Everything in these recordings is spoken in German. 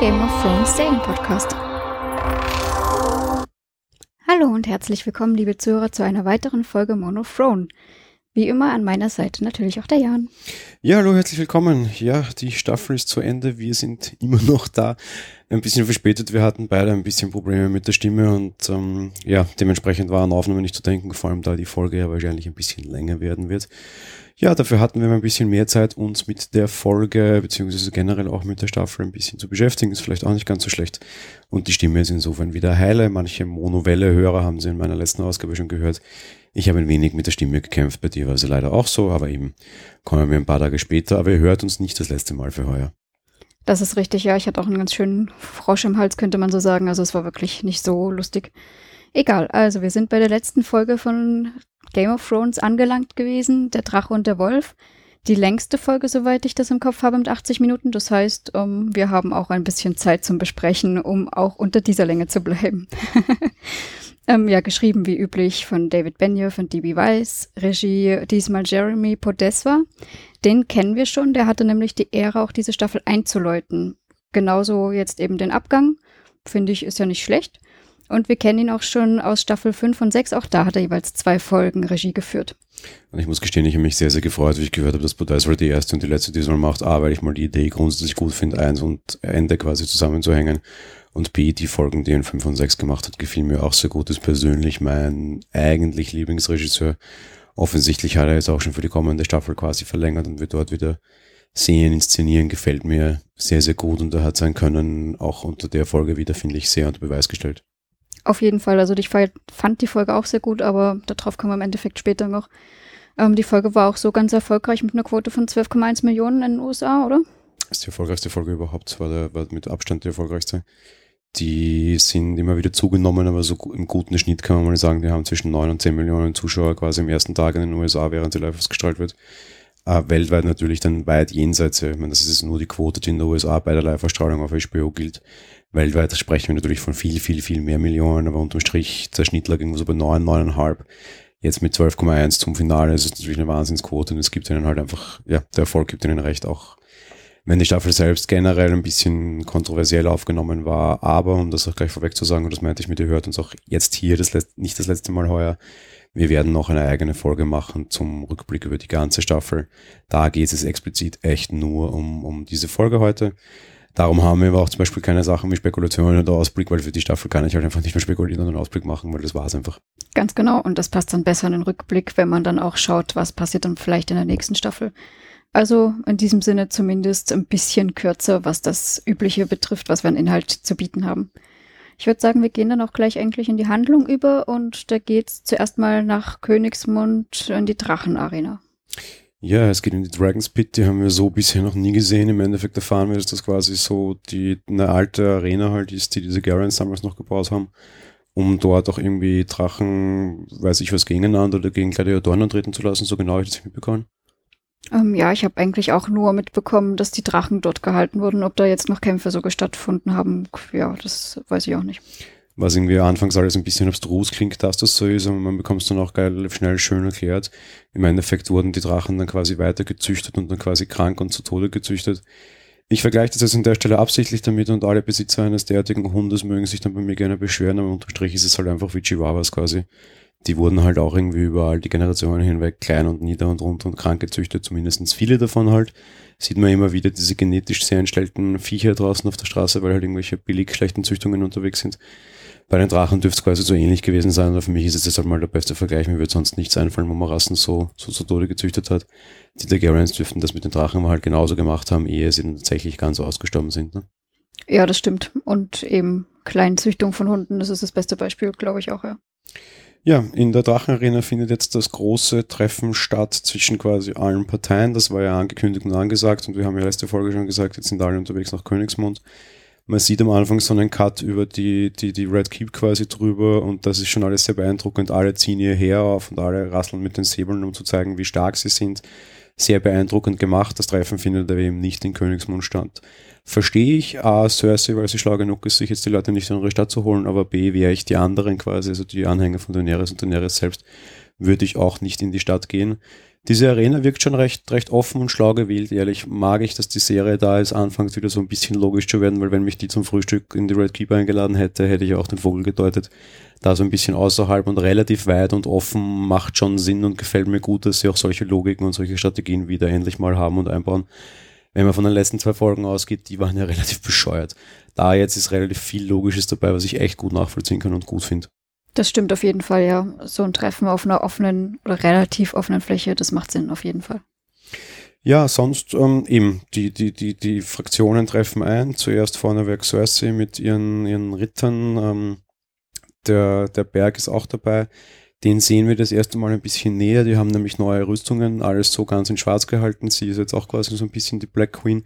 Game of Thrones Serienpodcast. Hallo und herzlich willkommen, liebe Zuhörer, zu einer weiteren Folge Mono Throne. Wie immer an meiner Seite natürlich auch der Jan. Ja, hallo, herzlich willkommen. Ja, die Staffel ist zu Ende. Wir sind immer noch da. Ein bisschen verspätet. Wir hatten beide ein bisschen Probleme mit der Stimme und ähm, ja, dementsprechend waren Aufnahmen nicht zu denken, vor allem da die Folge ja wahrscheinlich ein bisschen länger werden wird. Ja, dafür hatten wir ein bisschen mehr Zeit, uns mit der Folge beziehungsweise generell auch mit der Staffel ein bisschen zu beschäftigen. Ist vielleicht auch nicht ganz so schlecht. Und die Stimme ist insofern wieder heile. Manche Monovelle-Hörer haben sie in meiner letzten Ausgabe schon gehört. Ich habe ein wenig mit der Stimme gekämpft, bei dir war sie leider auch so, aber eben kommen wir ein paar Tage später, aber ihr hört uns nicht das letzte Mal für heuer. Das ist richtig, ja. Ich hatte auch einen ganz schönen Frosch im Hals, könnte man so sagen. Also es war wirklich nicht so lustig. Egal, also wir sind bei der letzten Folge von Game of Thrones angelangt gewesen, der Drache und der Wolf. Die längste Folge, soweit ich das im Kopf habe, mit 80 Minuten. Das heißt, um, ähm, wir haben auch ein bisschen Zeit zum Besprechen, um auch unter dieser Länge zu bleiben. Ähm, ja, geschrieben wie üblich von David Benioff und D.B. Weiss. Regie diesmal Jeremy Podeswa. Den kennen wir schon. Der hatte nämlich die Ehre, auch diese Staffel einzuläuten. Genauso jetzt eben den Abgang. Finde ich, ist ja nicht schlecht. Und wir kennen ihn auch schon aus Staffel 5 und 6. Auch da hat er jeweils zwei Folgen Regie geführt. Und ich muss gestehen, ich habe mich sehr, sehr gefreut, wie ich gehört habe, dass Podeswa die erste und die letzte diesmal macht. A, weil ich mal die Idee grundsätzlich gut finde, eins und Ende quasi zusammenzuhängen. Und B, die Folgen, die er in 5 und 6 gemacht hat, gefiel mir auch sehr gut. Ist persönlich mein eigentlich Lieblingsregisseur. Offensichtlich hat er jetzt auch schon für die kommende Staffel quasi verlängert und wird dort wieder sehen, inszenieren, gefällt mir sehr, sehr gut und er hat sein Können auch unter der Folge wieder, finde ich, sehr unter Beweis gestellt. Auf jeden Fall. Also ich fand die Folge auch sehr gut, aber darauf kommen wir im Endeffekt später noch. Ähm, die Folge war auch so ganz erfolgreich mit einer Quote von 12,1 Millionen in den USA, oder? Das ist die erfolgreichste Folge überhaupt, war, der, war mit Abstand die erfolgreichste die sind immer wieder zugenommen, aber so im guten Schnitt kann man mal sagen, die haben zwischen 9 und 10 Millionen Zuschauer quasi im ersten Tag in den USA, während sie live ausgestrahlt wird. Äh, weltweit natürlich dann weit jenseits, ich meine, das ist nur die Quote, die in den USA bei der Live-Ausstrahlung auf HBO gilt. Weltweit sprechen wir natürlich von viel, viel, viel mehr Millionen, aber unterm Strich, der Schnitt lag irgendwo so bei 9, 9,5. Jetzt mit 12,1 zum Finale, ist natürlich eine Wahnsinnsquote und es gibt ihnen halt einfach, ja, der Erfolg gibt ihnen recht, auch wenn die Staffel selbst generell ein bisschen kontroversiell aufgenommen war. Aber, um das auch gleich vorweg zu sagen, und das meinte ich mit, ihr hört uns auch jetzt hier, das nicht das letzte Mal heuer, wir werden noch eine eigene Folge machen zum Rückblick über die ganze Staffel. Da geht es explizit echt nur um, um diese Folge heute. Darum haben wir aber auch zum Beispiel keine Sachen wie Spekulationen oder Ausblick, weil für die Staffel kann ich halt einfach nicht mehr spekulieren und einen Ausblick machen, weil das war es einfach. Ganz genau. Und das passt dann besser in den Rückblick, wenn man dann auch schaut, was passiert dann vielleicht in der nächsten Staffel. Also in diesem Sinne zumindest ein bisschen kürzer, was das Übliche betrifft, was wir an Inhalt zu bieten haben. Ich würde sagen, wir gehen dann auch gleich eigentlich in die Handlung über und da geht's zuerst mal nach Königsmund in die Drachenarena. Ja, es geht in die Dragon's Pit, die haben wir so bisher noch nie gesehen. Im Endeffekt erfahren wir, dass das quasi so die eine alte Arena halt ist, die diese Garens damals noch gebaut haben, um dort auch irgendwie Drachen, weiß ich was, gegeneinander oder gegen Gladiatoren antreten zu lassen. So genau habe ich das mitbekommen. Ähm, ja, ich habe eigentlich auch nur mitbekommen, dass die Drachen dort gehalten wurden. Ob da jetzt noch Kämpfe so stattgefunden haben, ja, das weiß ich auch nicht. Was irgendwie anfangs alles ein bisschen abstrus klingt, dass das so ist, aber man bekommt es dann auch geil, schnell, schön erklärt. Im Endeffekt wurden die Drachen dann quasi weiter gezüchtet und dann quasi krank und zu Tode gezüchtet. Ich vergleiche das jetzt an der Stelle absichtlich damit und alle Besitzer eines derartigen Hundes mögen sich dann bei mir gerne beschweren, aber unterm Strich ist es halt einfach wie Chihuahuas quasi die wurden halt auch irgendwie überall die Generationen hinweg klein und nieder und rund und krank gezüchtet, zumindestens viele davon halt. Sieht man immer wieder diese genetisch sehr entstellten Viecher draußen auf der Straße, weil halt irgendwelche billig schlechten Züchtungen unterwegs sind. Bei den Drachen dürfte es quasi so ähnlich gewesen sein, aber für mich ist es jetzt halt mal der beste Vergleich. Mir wird sonst nichts einfallen, wo man Rassen so, so zu Tode gezüchtet hat. Die Targaryens dürften das mit den Drachen halt genauso gemacht haben, ehe sie dann tatsächlich ganz ausgestorben sind. Ne? Ja, das stimmt. Und eben Kleinzüchtung von Hunden, das ist das beste Beispiel, glaube ich auch, ja. Ja, in der Drachenarena findet jetzt das große Treffen statt zwischen quasi allen Parteien. Das war ja angekündigt und angesagt und wir haben ja letzte Folge schon gesagt, jetzt sind alle unterwegs nach Königsmund. Man sieht am Anfang so einen Cut über die, die, die Red Keep quasi drüber und das ist schon alles sehr beeindruckend. Alle ziehen ihr Heer auf und alle rasseln mit den Säbeln, um zu zeigen, wie stark sie sind. Sehr beeindruckend gemacht. Das Treffen findet aber eben nicht in Königsmund statt verstehe ich A, Cersei, weil sie schlau genug ist, sich jetzt die Leute nicht in ihre Stadt zu holen, aber B, wäre ich die anderen quasi, also die Anhänger von Daenerys und Daenerys selbst, würde ich auch nicht in die Stadt gehen. Diese Arena wirkt schon recht, recht offen und schlau gewählt. Ehrlich mag ich, dass die Serie da ist, anfängt wieder so ein bisschen logisch zu werden, weil wenn mich die zum Frühstück in die Red Keeper eingeladen hätte, hätte ich auch den Vogel gedeutet. Da so ein bisschen außerhalb und relativ weit und offen macht schon Sinn und gefällt mir gut, dass sie auch solche Logiken und solche Strategien wieder endlich mal haben und einbauen. Wenn man von den letzten zwei Folgen ausgeht, die waren ja relativ bescheuert. Da jetzt ist relativ viel Logisches dabei, was ich echt gut nachvollziehen kann und gut finde. Das stimmt auf jeden Fall, ja. So ein Treffen auf einer offenen oder relativ offenen Fläche, das macht Sinn auf jeden Fall. Ja, sonst ähm, eben, die, die, die, die Fraktionen treffen ein. Zuerst vorneweg Cersei mit ihren, ihren Rittern. Ähm, der, der Berg ist auch dabei. Den sehen wir das erste Mal ein bisschen näher. Die haben nämlich neue Rüstungen, alles so ganz in schwarz gehalten. Sie ist jetzt auch quasi so ein bisschen die Black Queen.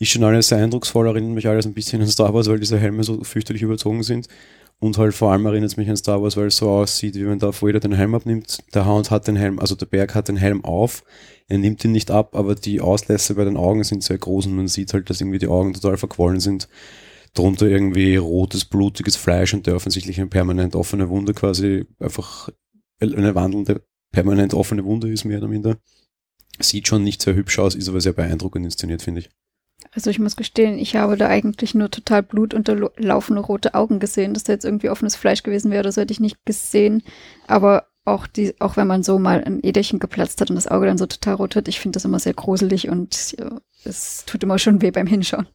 Ist schon alles sehr eindrucksvoll, erinnert mich alles ein bisschen an Star Wars, weil diese Helme so fürchterlich überzogen sind. Und halt vor allem erinnert es mich an Star Wars, weil es so aussieht, wie wenn da Vader den Helm abnimmt. Der Hound hat den Helm, also der Berg hat den Helm auf. Er nimmt ihn nicht ab, aber die Auslässe bei den Augen sind sehr groß und man sieht halt, dass irgendwie die Augen total verquollen sind. Drunter irgendwie rotes, blutiges Fleisch und der offensichtlich eine permanent offene Wunde quasi einfach eine wandelnde, permanent offene Wunde ist, mehr oder minder. Sieht schon nicht sehr hübsch aus, ist aber sehr beeindruckend inszeniert, finde ich. Also ich muss gestehen, ich habe da eigentlich nur total blutunterlaufene rote Augen gesehen. Dass da jetzt irgendwie offenes Fleisch gewesen wäre, das hätte ich nicht gesehen. Aber auch die, auch wenn man so mal ein Äderchen geplatzt hat und das Auge dann so total rot wird, ich finde das immer sehr gruselig und ja, es tut immer schon weh beim Hinschauen.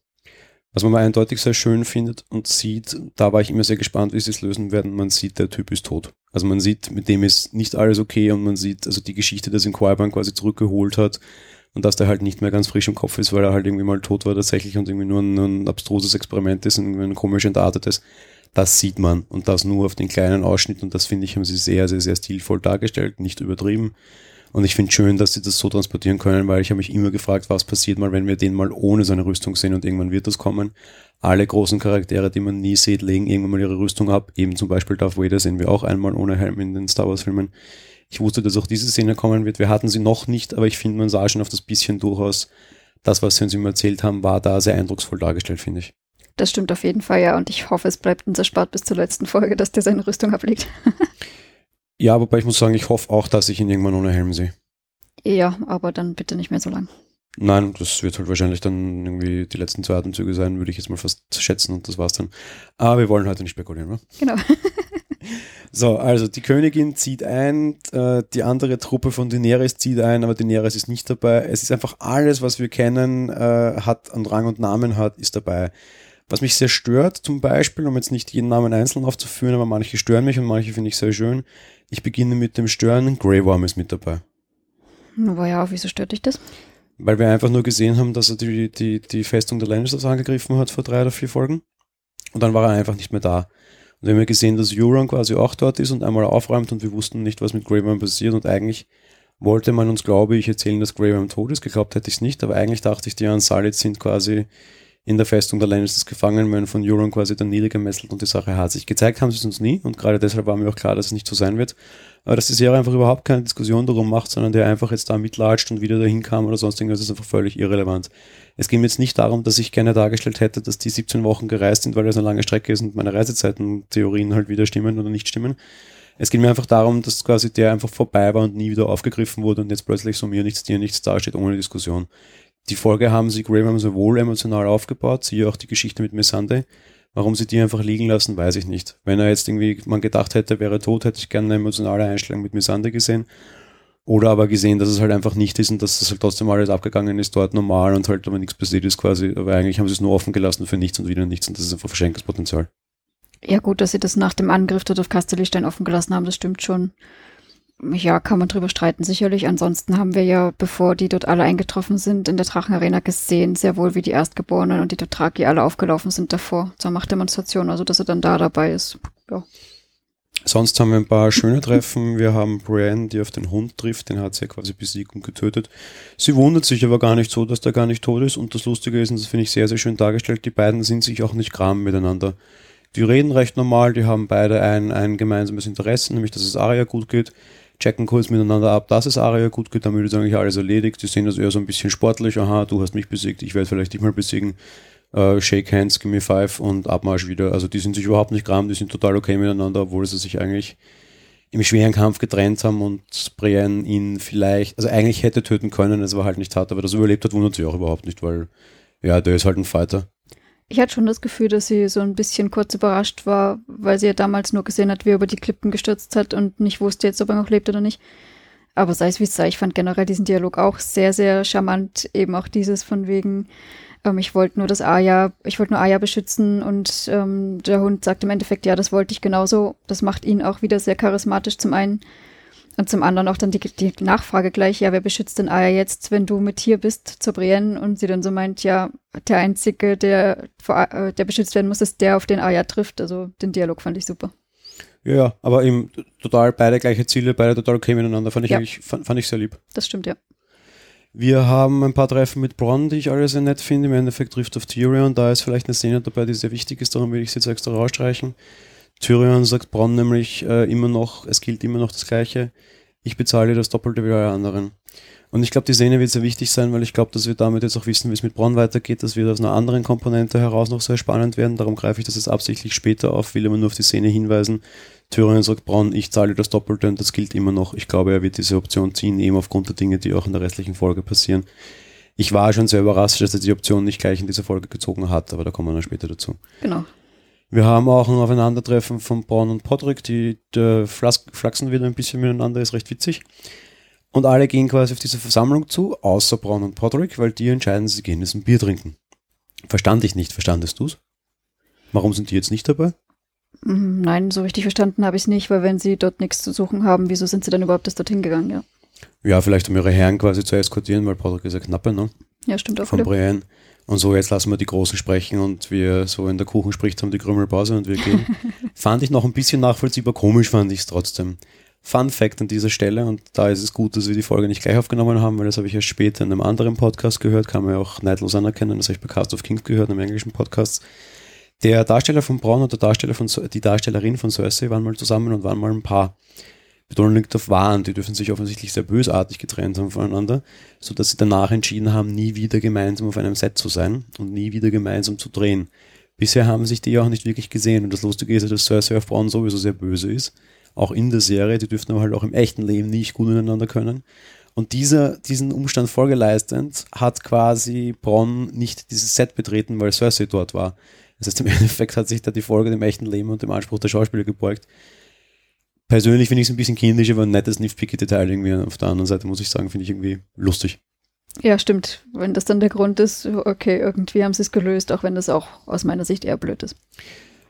Was man mal eindeutig sehr schön findet und sieht, da war ich immer sehr gespannt, wie sie es lösen werden. Man sieht, der Typ ist tot. Also man sieht, mit dem ist nicht alles okay und man sieht, also die Geschichte, dass ihn Quaiban quasi zurückgeholt hat, und dass der halt nicht mehr ganz frisch im Kopf ist, weil er halt irgendwie mal tot war tatsächlich und irgendwie nur ein, ein abstruses Experiment ist, irgendwie ein komisch entartetes. Das sieht man und das nur auf den kleinen Ausschnitt und das finde ich, haben sie sehr, sehr, sehr stilvoll dargestellt, nicht übertrieben. Und ich finde schön, dass sie das so transportieren können, weil ich habe mich immer gefragt, was passiert mal, wenn wir den mal ohne seine Rüstung sehen und irgendwann wird das kommen. Alle großen Charaktere, die man nie sieht, legen irgendwann mal ihre Rüstung ab. Eben zum Beispiel Darth Vader sehen wir auch einmal ohne Helm in den Star Wars Filmen. Ich wusste, dass auch diese Szene kommen wird. Wir hatten sie noch nicht, aber ich finde, man sah schon auf das bisschen durchaus, das, was sie uns immer erzählt haben, war da sehr eindrucksvoll dargestellt, finde ich. Das stimmt auf jeden Fall, ja. Und ich hoffe, es bleibt unser Spart bis zur letzten Folge, dass der seine Rüstung ablegt. ja, wobei ich muss sagen, ich hoffe auch, dass ich ihn irgendwann ohne Helm sehe. Ja, aber dann bitte nicht mehr so lang. Nein, das wird halt wahrscheinlich dann irgendwie die letzten zwei Atemzüge sein, würde ich jetzt mal fast schätzen und das war's dann. Aber wir wollen heute nicht spekulieren, oder? Genau. So, also die Königin zieht ein, äh, die andere Truppe von Daenerys zieht ein, aber Daenerys ist nicht dabei. Es ist einfach alles, was wir kennen, äh, hat an Rang und Namen hat, ist dabei. Was mich sehr stört, zum Beispiel, um jetzt nicht jeden Namen einzeln aufzuführen, aber manche stören mich und manche finde ich sehr schön. Ich beginne mit dem Stören, Grey Worm ist mit dabei. Aber ja, wieso stört dich das? Weil wir einfach nur gesehen haben, dass er die, die, die Festung der Lannisters angegriffen hat vor drei oder vier Folgen. Und dann war er einfach nicht mehr da. Und wir haben ja gesehen, dass Euron quasi auch dort ist und einmal aufräumt und wir wussten nicht, was mit Grey passiert und eigentlich wollte man uns, glaube ich, erzählen, dass Grey tot ist. Geglaubt hätte ich es nicht, aber eigentlich dachte ich, die Unsullied sind quasi in der Festung der Lannisters gefangen, werden von Euron quasi dann niedergemesselt und die Sache hat sich gezeigt, haben sie es uns nie und gerade deshalb war mir auch klar, dass es nicht so sein wird. Aber dass die Serie einfach überhaupt keine Diskussion darum macht, sondern der einfach jetzt da mitlatscht und wieder dahin kam oder sonst irgendwas, ist einfach völlig irrelevant. Es ging jetzt nicht darum, dass ich gerne dargestellt hätte, dass die 17 Wochen gereist sind, weil das eine lange Strecke ist und meine Reisezeiten-Theorien halt wieder stimmen oder nicht stimmen. Es ging mir einfach darum, dass quasi der einfach vorbei war und nie wieder aufgegriffen wurde und jetzt plötzlich so mir nichts, dir nichts dasteht, ohne Diskussion. Die Folge haben sie Graham sowohl emotional aufgebaut, siehe auch die Geschichte mit Missande. Warum sie die einfach liegen lassen, weiß ich nicht. Wenn er jetzt irgendwie man gedacht hätte, wäre tot, hätte ich gerne eine emotionale Einstellung mit Missande gesehen. Oder aber gesehen, dass es halt einfach nicht ist und dass es halt trotzdem alles abgegangen ist, dort normal und halt aber nichts passiert ist quasi. Aber eigentlich haben sie es nur offen gelassen für nichts und wieder nichts und das ist einfach verschenktes Potenzial. Ja gut, dass sie das nach dem Angriff dort auf Castellistein offen gelassen haben, das stimmt schon. Ja, kann man drüber streiten, sicherlich. Ansonsten haben wir ja, bevor die dort alle eingetroffen sind, in der Drachenarena gesehen, sehr wohl, wie die Erstgeborenen und die Dothraki alle aufgelaufen sind davor zur Machtdemonstration. Also, dass er dann da dabei ist. Ja. Sonst haben wir ein paar schöne Treffen. Wir haben Brienne, die auf den Hund trifft, den hat sie ja quasi besiegt und getötet. Sie wundert sich aber gar nicht so, dass der gar nicht tot ist. Und das Lustige ist, und das finde ich sehr, sehr schön dargestellt, die beiden sind sich auch nicht gram miteinander. Die reden recht normal, die haben beide ein, ein gemeinsames Interesse, nämlich dass es Arya gut geht. Checken kurz miteinander ab, dass es Arya gut geht, damit ist eigentlich alles erledigt. Die sehen das eher so ein bisschen sportlich. Aha, du hast mich besiegt, ich werde vielleicht dich mal besiegen äh, Shake Hands, Gimme Five und Abmarsch wieder. Also die sind sich überhaupt nicht gram, die sind total okay miteinander, obwohl sie sich eigentlich im schweren Kampf getrennt haben und Brienne ihn vielleicht, also eigentlich hätte töten können, es aber halt nicht hat, aber das überlebt hat, wundert sich auch überhaupt nicht, weil ja, der ist halt ein Fighter. Ich hatte schon das Gefühl, dass sie so ein bisschen kurz überrascht war, weil sie ja damals nur gesehen hat, wie er über die Klippen gestürzt hat und nicht wusste jetzt, ob er noch lebt oder nicht. Aber sei es wie es sei, ich fand generell diesen Dialog auch sehr, sehr charmant. Eben auch dieses von wegen, ähm, ich wollte nur das Aya, ich wollte nur Aya beschützen und ähm, der Hund sagt im Endeffekt, ja, das wollte ich genauso. Das macht ihn auch wieder sehr charismatisch zum einen. Und zum anderen auch dann die, die Nachfrage gleich, ja, wer beschützt denn Aya jetzt, wenn du mit hier bist, zur Brienne? Und sie dann so meint, ja, der Einzige, der, äh, der beschützt werden muss, ist der, auf den Aya trifft. Also den Dialog fand ich super. Ja, aber eben total beide gleiche Ziele, beide total okay miteinander, fand ich ja. eigentlich, fand, fand ich sehr lieb. Das stimmt, ja. Wir haben ein paar Treffen mit Bronn, die ich alle sehr nett finde. Im Endeffekt trifft auf Tyrion. Da ist vielleicht eine Szene dabei, die sehr wichtig ist, darum will ich sie jetzt extra rausstreichen. Tyrion sagt Bronn nämlich äh, immer noch, es gilt immer noch das Gleiche. Ich bezahle das Doppelte wie alle anderen. Und ich glaube, die Szene wird sehr wichtig sein, weil ich glaube, dass wir damit jetzt auch wissen, wie es mit Bronn weitergeht. Das wird aus einer anderen Komponente heraus noch sehr spannend werden. Darum greife ich das jetzt absichtlich später auf, will immer nur auf die Szene hinweisen. Tyrion sagt Bronn, ich zahle das Doppelte und das gilt immer noch. Ich glaube, er wird diese Option ziehen, eben aufgrund der Dinge, die auch in der restlichen Folge passieren. Ich war schon sehr überrascht, dass er die Option nicht gleich in dieser Folge gezogen hat, aber da kommen wir dann später dazu. Genau. Wir haben auch ein Aufeinandertreffen von Braun und Podrick, die, die flachsen wieder ein bisschen miteinander, ist recht witzig. Und alle gehen quasi auf diese Versammlung zu, außer Braun und Podrick, weil die entscheiden, sie gehen jetzt ein Bier trinken. Verstand ich nicht, verstandest du's? Warum sind die jetzt nicht dabei? Mm, nein, so richtig verstanden habe ich es nicht, weil wenn sie dort nichts zu suchen haben, wieso sind sie dann überhaupt erst dorthin gegangen, ja? Ja, vielleicht um ihre Herren quasi zu eskortieren, weil Podrick ist ja knappe, ne? Ja, stimmt auch. Von Brienne. Und so, jetzt lassen wir die Großen sprechen und wir so in der Kuchen spricht, haben die Krümelpause und wir gehen. fand ich noch ein bisschen nachvollziehbar, komisch fand ich es trotzdem. Fun Fact an dieser Stelle, und da ist es gut, dass wir die Folge nicht gleich aufgenommen haben, weil das habe ich erst später in einem anderen Podcast gehört, kann man ja auch neidlos anerkennen, das habe ich bei Cast of Kings gehört, einem englischen Podcast. Der Darsteller von Braun und der Darsteller von, die Darstellerin von Cersei waren mal zusammen und waren mal ein Paar. Betonung liegt auf waren, die dürfen sich offensichtlich sehr bösartig getrennt haben voneinander, sodass sie danach entschieden haben, nie wieder gemeinsam auf einem Set zu sein und nie wieder gemeinsam zu drehen. Bisher haben sich die auch nicht wirklich gesehen und das Lustige ist ja, dass Cersei auf Braun sowieso sehr böse ist. Auch in der Serie, die dürften aber halt auch im echten Leben nicht gut miteinander können. Und dieser, diesen Umstand vorgeleistend hat quasi Bronn nicht dieses Set betreten, weil Cersei dort war. Das heißt, im Endeffekt hat sich da die Folge dem echten Leben und dem Anspruch der Schauspieler gebeugt persönlich finde ich es ein bisschen kindisch, aber ein nettes Nitpicky-Detail irgendwie. Auf der anderen Seite muss ich sagen, finde ich irgendwie lustig. Ja, stimmt. Wenn das dann der Grund ist, okay, irgendwie haben sie es gelöst, auch wenn das auch aus meiner Sicht eher blöd ist.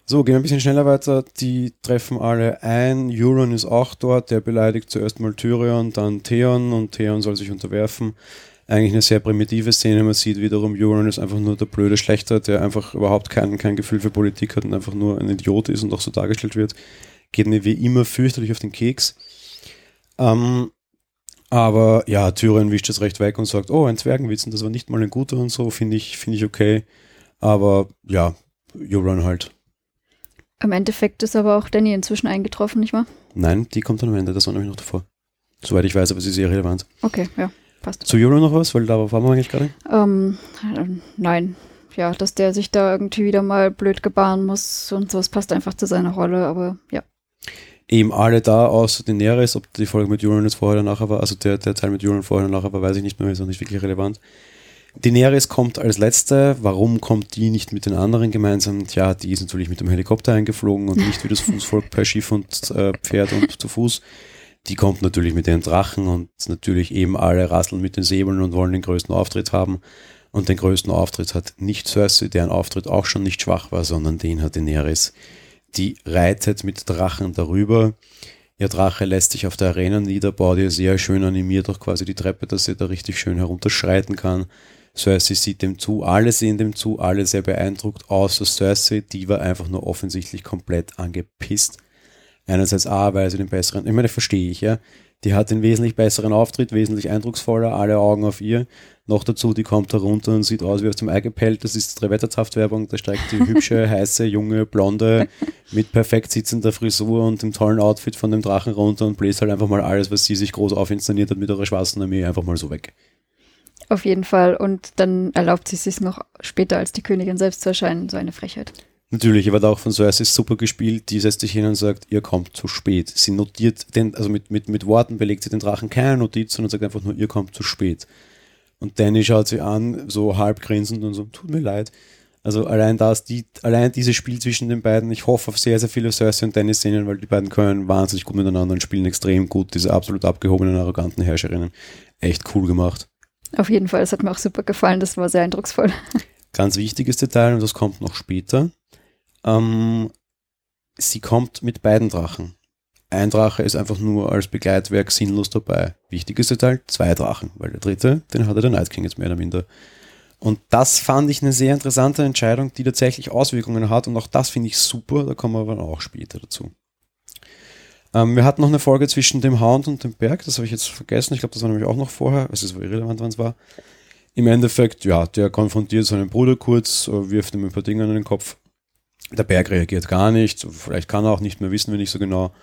So, gehen wir ein bisschen schneller weiter. Die treffen alle ein. Euron ist auch dort. Der beleidigt zuerst mal Tyrion, dann Theon und Theon soll sich unterwerfen. Eigentlich eine sehr primitive Szene. Man sieht wiederum, Euron ist einfach nur der blöde Schlechter, der einfach überhaupt kein, kein Gefühl für Politik hat und einfach nur ein Idiot ist und auch so dargestellt wird geht mir wie immer fürchterlich auf den Keks. Ähm, aber ja, Tyrion wischt es recht weg und sagt, oh, ein Zwergenwitzen, das war nicht mal ein guter und so, finde ich, finde ich okay. Aber ja, Euron halt. Im Endeffekt ist aber auch Danny inzwischen eingetroffen, nicht wahr? Nein, die kommt dann am Ende, das war nämlich noch davor. Soweit ich weiß, aber sie ist sehr relevant. Okay, ja, passt. Zu Euron noch was? Weil da waren wir eigentlich gerade. Ähm, nein. Ja, dass der sich da irgendwie wieder mal blöd gebaren muss und so, es passt einfach zu seiner Rolle, aber ja eben alle da, außer Daenerys, ob die Folge mit Euron jetzt vorher oder nachher war, also der, der Teil mit Euron vorher oder nachher war, weiß ich nicht mehr, ist auch nicht wirklich relevant. Daenerys kommt als letzte. Warum kommt die nicht mit den anderen gemeinsam? Tja, die ist natürlich mit dem Helikopter eingeflogen und nicht wie das Fußvolk per Schiff und äh, Pferd und zu Fuß. Die kommt natürlich mit den Drachen und natürlich eben alle rasseln mit den Säbeln und wollen den größten Auftritt haben. Und den größten Auftritt hat nicht Cersei, deren Auftritt auch schon nicht schwach war, sondern den hat Daenerys die reitet mit Drachen darüber. Ihr Drache lässt sich auf der Arena nieder, baut ihr sehr schön animiert auch quasi die Treppe, dass sie da richtig schön herunterschreiten kann. Cersei sieht dem zu, alle sehen dem zu, alle sehr beeindruckt, außer Cersei, die war einfach nur offensichtlich komplett angepisst. Einerseits A, weil sie den besseren, ich meine, verstehe ich, ja. Die hat den wesentlich besseren Auftritt, wesentlich eindrucksvoller, alle Augen auf ihr. Noch dazu, die kommt da runter und sieht aus wie aus dem Ei gepellt. Das ist Trewettertaft-Werbung. Da steigt die hübsche, heiße, junge, blonde mit perfekt sitzender Frisur und dem tollen Outfit von dem Drachen runter und bläst halt einfach mal alles, was sie sich groß aufinszeniert hat mit ihrer schwarzen Armee, einfach mal so weg. Auf jeden Fall. Und dann erlaubt sie es sich noch später als die Königin selbst zu erscheinen. So eine Frechheit. Natürlich, aber auch von Cersei super gespielt, die setzt sich hin und sagt, ihr kommt zu spät. Sie notiert den, also mit, mit, mit Worten belegt sie den Drachen keine Notiz, sondern sagt einfach nur, ihr kommt zu spät. Und Danny schaut sie an, so halb grinsend und so, tut mir leid. Also allein das, die, allein dieses Spiel zwischen den beiden, ich hoffe auf sehr, sehr viele Cersei und Danny Szenen, weil die beiden können wahnsinnig gut miteinander und spielen extrem gut, diese absolut abgehobenen, arroganten Herrscherinnen. Echt cool gemacht. Auf jeden Fall, das hat mir auch super gefallen, das war sehr eindrucksvoll. Ganz wichtiges Detail, und das kommt noch später. Ähm, sie kommt mit beiden Drachen. Ein Drache ist einfach nur als Begleitwerk sinnlos dabei. Wichtiges Detail, zwei Drachen, weil der dritte, den hatte der Night King jetzt mehr oder minder. Und das fand ich eine sehr interessante Entscheidung, die tatsächlich Auswirkungen hat. Und auch das finde ich super, da kommen wir aber auch später dazu. Ähm, wir hatten noch eine Folge zwischen dem Hound und dem Berg, das habe ich jetzt vergessen. Ich glaube, das war nämlich auch noch vorher. Es ist irrelevant, wann es war. Im Endeffekt, ja, der konfrontiert seinen Bruder kurz, äh, wirft ihm ein paar Dinge in den Kopf. Der Berg reagiert gar nicht. Vielleicht kann er auch nicht mehr, wissen wir nicht so genau.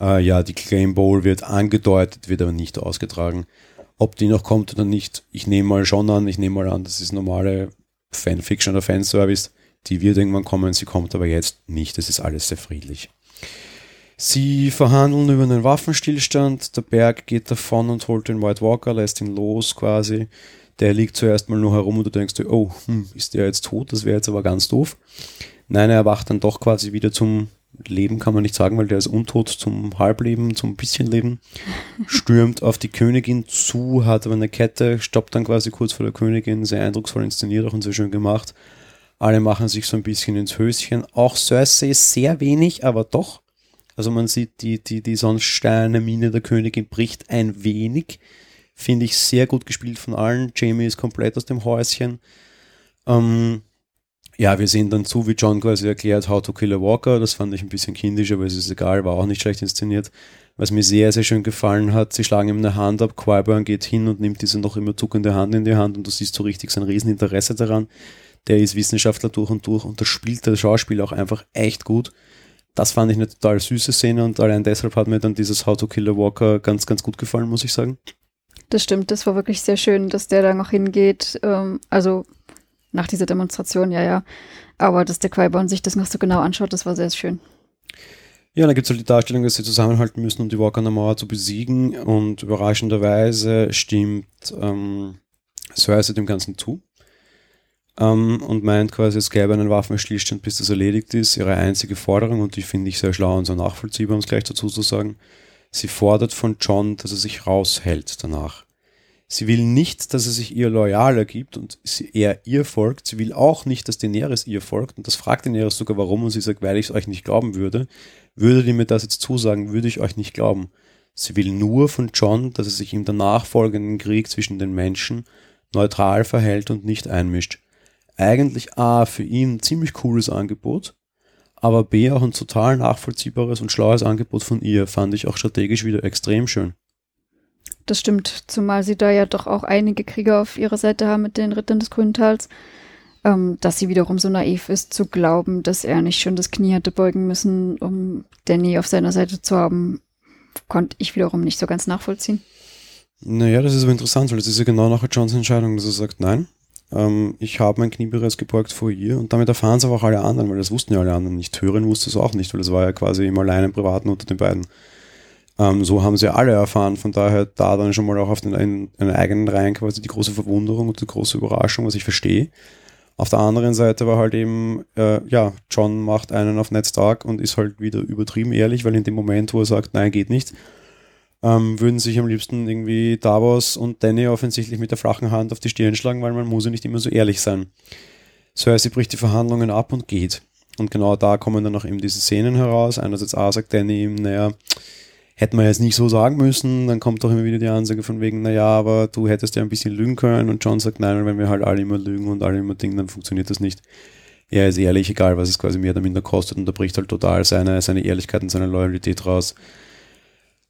Äh, ja, die Claim Bowl wird angedeutet, wird aber nicht ausgetragen. Ob die noch kommt oder nicht, ich nehme mal schon an, ich nehme mal an, das ist normale Fanfiction oder Fanservice. Die wird irgendwann kommen, sie kommt aber jetzt nicht. Das ist alles sehr friedlich. Sie verhandeln über einen Waffenstillstand. Der Berg geht davon und holt den White Walker, lässt ihn los quasi. Der liegt zuerst mal nur herum und du denkst dir, oh, hm, ist der jetzt tot? Das wäre jetzt aber ganz doof. Nein, er erwacht dann doch quasi wieder zum Leben, kann man nicht sagen, weil der ist untot, zum Halbleben, zum bisschen Leben. Stürmt auf die Königin zu, hat aber eine Kette, stoppt dann quasi kurz vor der Königin, sehr eindrucksvoll inszeniert auch und sehr schön gemacht. Alle machen sich so ein bisschen ins Höschen. Auch Cersei sehr wenig, aber doch. Also man sieht, die, die, die sonst steine Mine der Königin bricht ein wenig. Finde ich sehr gut gespielt von allen. Jamie ist komplett aus dem Häuschen. Ähm, ja, wir sehen dann zu, wie John quasi erklärt, How to Kill a Walker. Das fand ich ein bisschen kindisch, aber es ist egal, war auch nicht schlecht inszeniert. Was mir sehr, sehr schön gefallen hat, sie schlagen ihm eine Hand ab, Quiburn geht hin und nimmt diese noch immer zuckende Hand in die Hand und du siehst so richtig sein Rieseninteresse daran. Der ist Wissenschaftler durch und durch und das spielt der Schauspieler auch einfach echt gut. Das fand ich eine total süße Szene und allein deshalb hat mir dann dieses How to Kill a Walker ganz, ganz gut gefallen, muss ich sagen. Das stimmt, das war wirklich sehr schön, dass der da noch hingeht. Ähm, also nach dieser Demonstration, ja, ja. Aber dass der qui sich das noch so genau anschaut, das war sehr schön. Ja, da gibt es halt die Darstellung, dass sie zusammenhalten müssen, um die Walker an der Mauer zu besiegen. Und überraschenderweise stimmt ähm, Cersei dem Ganzen zu. Ähm, und meint quasi, es gäbe einen Waffenstillstand, bis das erledigt ist. Ihre einzige Forderung, und die finde ich sehr schlau und sehr nachvollziehbar, um es gleich dazu zu sagen. Sie fordert von John, dass er sich raushält danach. Sie will nicht, dass er sich ihr loyal ergibt und er ihr folgt. Sie will auch nicht, dass Daenerys ihr folgt. Und das fragt Daenerys sogar warum. Und sie sagt, weil ich es euch nicht glauben würde. Würde die mir das jetzt zusagen, würde ich euch nicht glauben. Sie will nur von John, dass er sich im danach folgenden Krieg zwischen den Menschen neutral verhält und nicht einmischt. Eigentlich A, für ihn ein ziemlich cooles Angebot, aber B, auch ein total nachvollziehbares und schlaues Angebot von ihr, fand ich auch strategisch wieder extrem schön. Das stimmt, zumal sie da ja doch auch einige Krieger auf ihrer Seite haben mit den Rittern des Grünen Tals, ähm, dass sie wiederum so naiv ist, zu glauben, dass er nicht schon das Knie hätte beugen müssen, um Danny auf seiner Seite zu haben, konnte ich wiederum nicht so ganz nachvollziehen. Naja, das ist aber interessant, weil das ist ja genau nach Johns Entscheidung, dass er sagt, nein, ähm, ich habe mein Knie bereits gebeugt vor ihr und damit erfahren es aber auch alle anderen, weil das wussten ja alle anderen nicht. Hören wusste es auch nicht, weil es war ja quasi im alleinen Privaten unter den beiden. Ähm, so haben sie alle erfahren, von daher da dann schon mal auch auf den, in, in eigenen Reihen quasi die große Verwunderung und die große Überraschung, was ich verstehe. Auf der anderen Seite war halt eben, äh, ja, John macht einen auf Ned Stark und ist halt wieder übertrieben ehrlich, weil in dem Moment, wo er sagt, nein, geht nicht, ähm, würden sich am liebsten irgendwie Davos und Danny offensichtlich mit der flachen Hand auf die Stirn schlagen, weil man muss ja nicht immer so ehrlich sein. Cersei bricht die Verhandlungen ab und geht. Und genau da kommen dann auch eben diese Szenen heraus. Einerseits A sagt Danny ihm, naja, hätten wir jetzt nicht so sagen müssen, dann kommt doch immer wieder die Ansage von wegen, naja, aber du hättest ja ein bisschen lügen können und John sagt, nein, wenn wir halt alle immer lügen und alle immer dingen, dann funktioniert das nicht. Er ist ehrlich, egal was es quasi mehr oder minder kostet und da bricht halt total seine, seine Ehrlichkeit und seine Loyalität raus.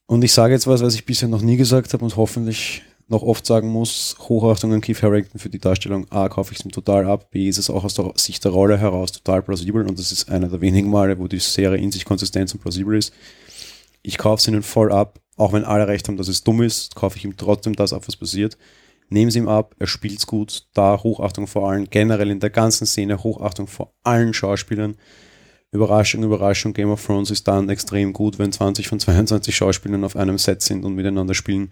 Und ich sage jetzt was, was ich bisher noch nie gesagt habe und hoffentlich noch oft sagen muss, Hochachtung an Keith Harrington für die Darstellung. A, kaufe ich es ihm total ab. B, ist es auch aus der Sicht der Rolle heraus total plausibel und das ist einer der wenigen Male, wo die Serie in sich konsistent und plausibel ist ich kaufe es ihnen voll ab, auch wenn alle recht haben, dass es dumm ist, kaufe ich ihm trotzdem das ab, was passiert. Nehmen Sie ihm ab, er spielt's gut, da Hochachtung vor allen, generell in der ganzen Szene Hochachtung vor allen Schauspielern. Überraschung, Überraschung, Game of Thrones ist dann extrem gut, wenn 20 von 22 Schauspielern auf einem Set sind und miteinander spielen.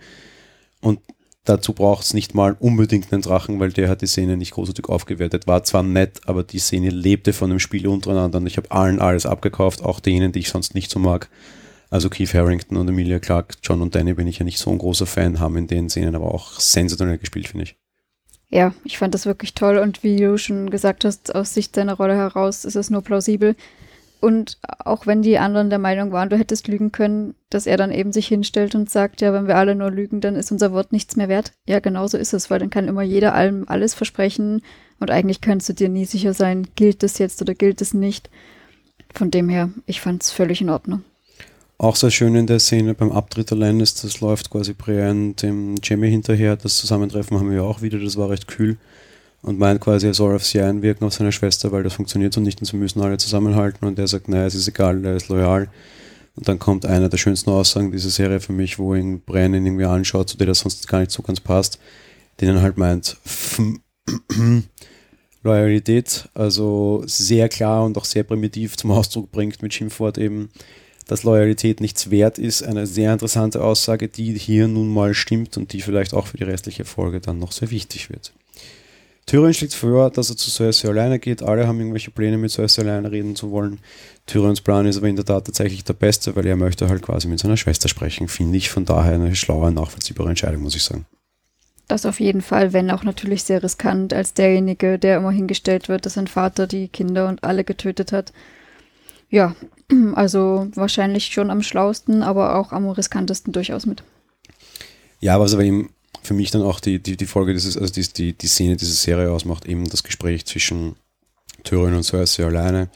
Und dazu braucht es nicht mal unbedingt einen Drachen, weil der hat die Szene nicht großartig aufgewertet. War zwar nett, aber die Szene lebte von dem Spiel untereinander und ich habe allen alles abgekauft, auch denen, die ich sonst nicht so mag. Also Keith Harrington und Emilia Clarke, John und Danny bin ich ja nicht so ein großer Fan, haben in den Szenen aber auch sensationell gespielt, finde ich. Ja, ich fand das wirklich toll und wie du schon gesagt hast, aus Sicht seiner Rolle heraus ist es nur plausibel. Und auch wenn die anderen der Meinung waren, du hättest lügen können, dass er dann eben sich hinstellt und sagt, ja, wenn wir alle nur lügen, dann ist unser Wort nichts mehr wert. Ja, genau so ist es, weil dann kann immer jeder allem alles versprechen und eigentlich kannst du dir nie sicher sein, gilt das jetzt oder gilt es nicht. Von dem her, ich fand es völlig in Ordnung. Auch sehr schön in der Szene beim Abtritt allein ist, das läuft quasi Brian dem Jamie hinterher. Das Zusammentreffen haben wir auch wieder, das war recht kühl und meint quasi, er soll auf sie einwirken, auf seine Schwester, weil das funktioniert so nicht und sie müssen alle zusammenhalten und er sagt, naja, es ist egal, er ist loyal. Und dann kommt einer der schönsten Aussagen dieser Serie für mich, wo ihn Brennan irgendwie anschaut, zu der das sonst gar nicht so ganz passt, den er halt meint, Loyalität, also sehr klar und auch sehr primitiv zum Ausdruck bringt mit Schimpfwort eben, dass Loyalität nichts wert ist. Eine sehr interessante Aussage, die hier nun mal stimmt und die vielleicht auch für die restliche Folge dann noch sehr wichtig wird. Tyrion schlägt vor, dass er zu Cersei alleine geht. Alle haben irgendwelche Pläne, mit Cersei alleine reden zu wollen. Tyrions Plan ist aber in der Tat tatsächlich der beste, weil er möchte halt quasi mit seiner Schwester sprechen. Finde ich von daher eine schlaue, nachvollziehbare Entscheidung, muss ich sagen. Das auf jeden Fall, wenn auch natürlich sehr riskant, als derjenige, der immer hingestellt wird, dass sein Vater die Kinder und alle getötet hat. Ja, also wahrscheinlich schon am schlausten, aber auch am riskantesten durchaus mit. Ja, was aber ihm für mich dann auch die, die, die Folge dieses, also die, die, die Szene dieser Serie ausmacht, eben das Gespräch zwischen Tyrion und Cersei alleine.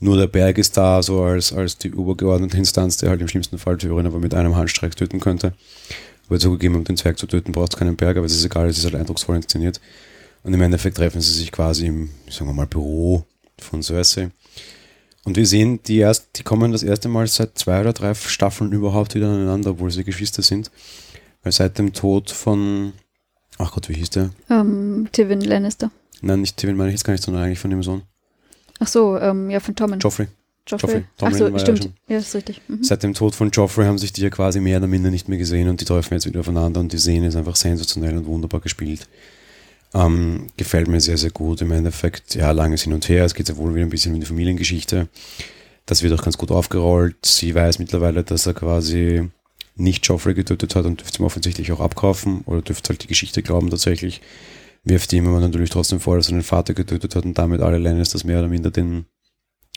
Nur der Berg ist da, so als, als die übergeordnete Instanz, der halt im schlimmsten Fall Tyrion aber mit einem Handstreich töten könnte. Aber zugegeben, um den Zwerg zu töten, braucht es keinen Berg, aber es ist egal, es ist halt eindrucksvoll inszeniert. Und im Endeffekt treffen sie sich quasi im, sagen wir mal, Büro von Cersei. Und wir sehen, die, erst, die kommen das erste Mal seit zwei oder drei Staffeln überhaupt wieder aneinander, obwohl sie Geschwister sind. Weil seit dem Tod von, ach Gott, wie hieß der? Ähm, Tywin Lannister. Nein, nicht Tywin meine ich jetzt gar nicht, sondern eigentlich von dem Sohn. Ach so, ähm, ja, von Tommen. Joffrey. Joffrey. Ach so, stimmt. Ja, ja, ist richtig. Mhm. Seit dem Tod von Joffrey haben sich die ja quasi mehr oder minder nicht mehr gesehen und die treffen jetzt wieder aufeinander und die Szene ist einfach sensationell und wunderbar gespielt. Ähm, gefällt mir sehr, sehr gut. Im Endeffekt, ja, langes Hin und Her. Es geht ja wohl wieder ein bisschen um die Familiengeschichte. Das wird auch ganz gut aufgerollt. Sie weiß mittlerweile, dass er quasi nicht Joffrey getötet hat und dürfte ihm offensichtlich auch abkaufen oder dürfte halt die Geschichte glauben tatsächlich. Wirft ihm aber natürlich trotzdem vor, dass er den Vater getötet hat und damit alle Lannisters mehr oder minder den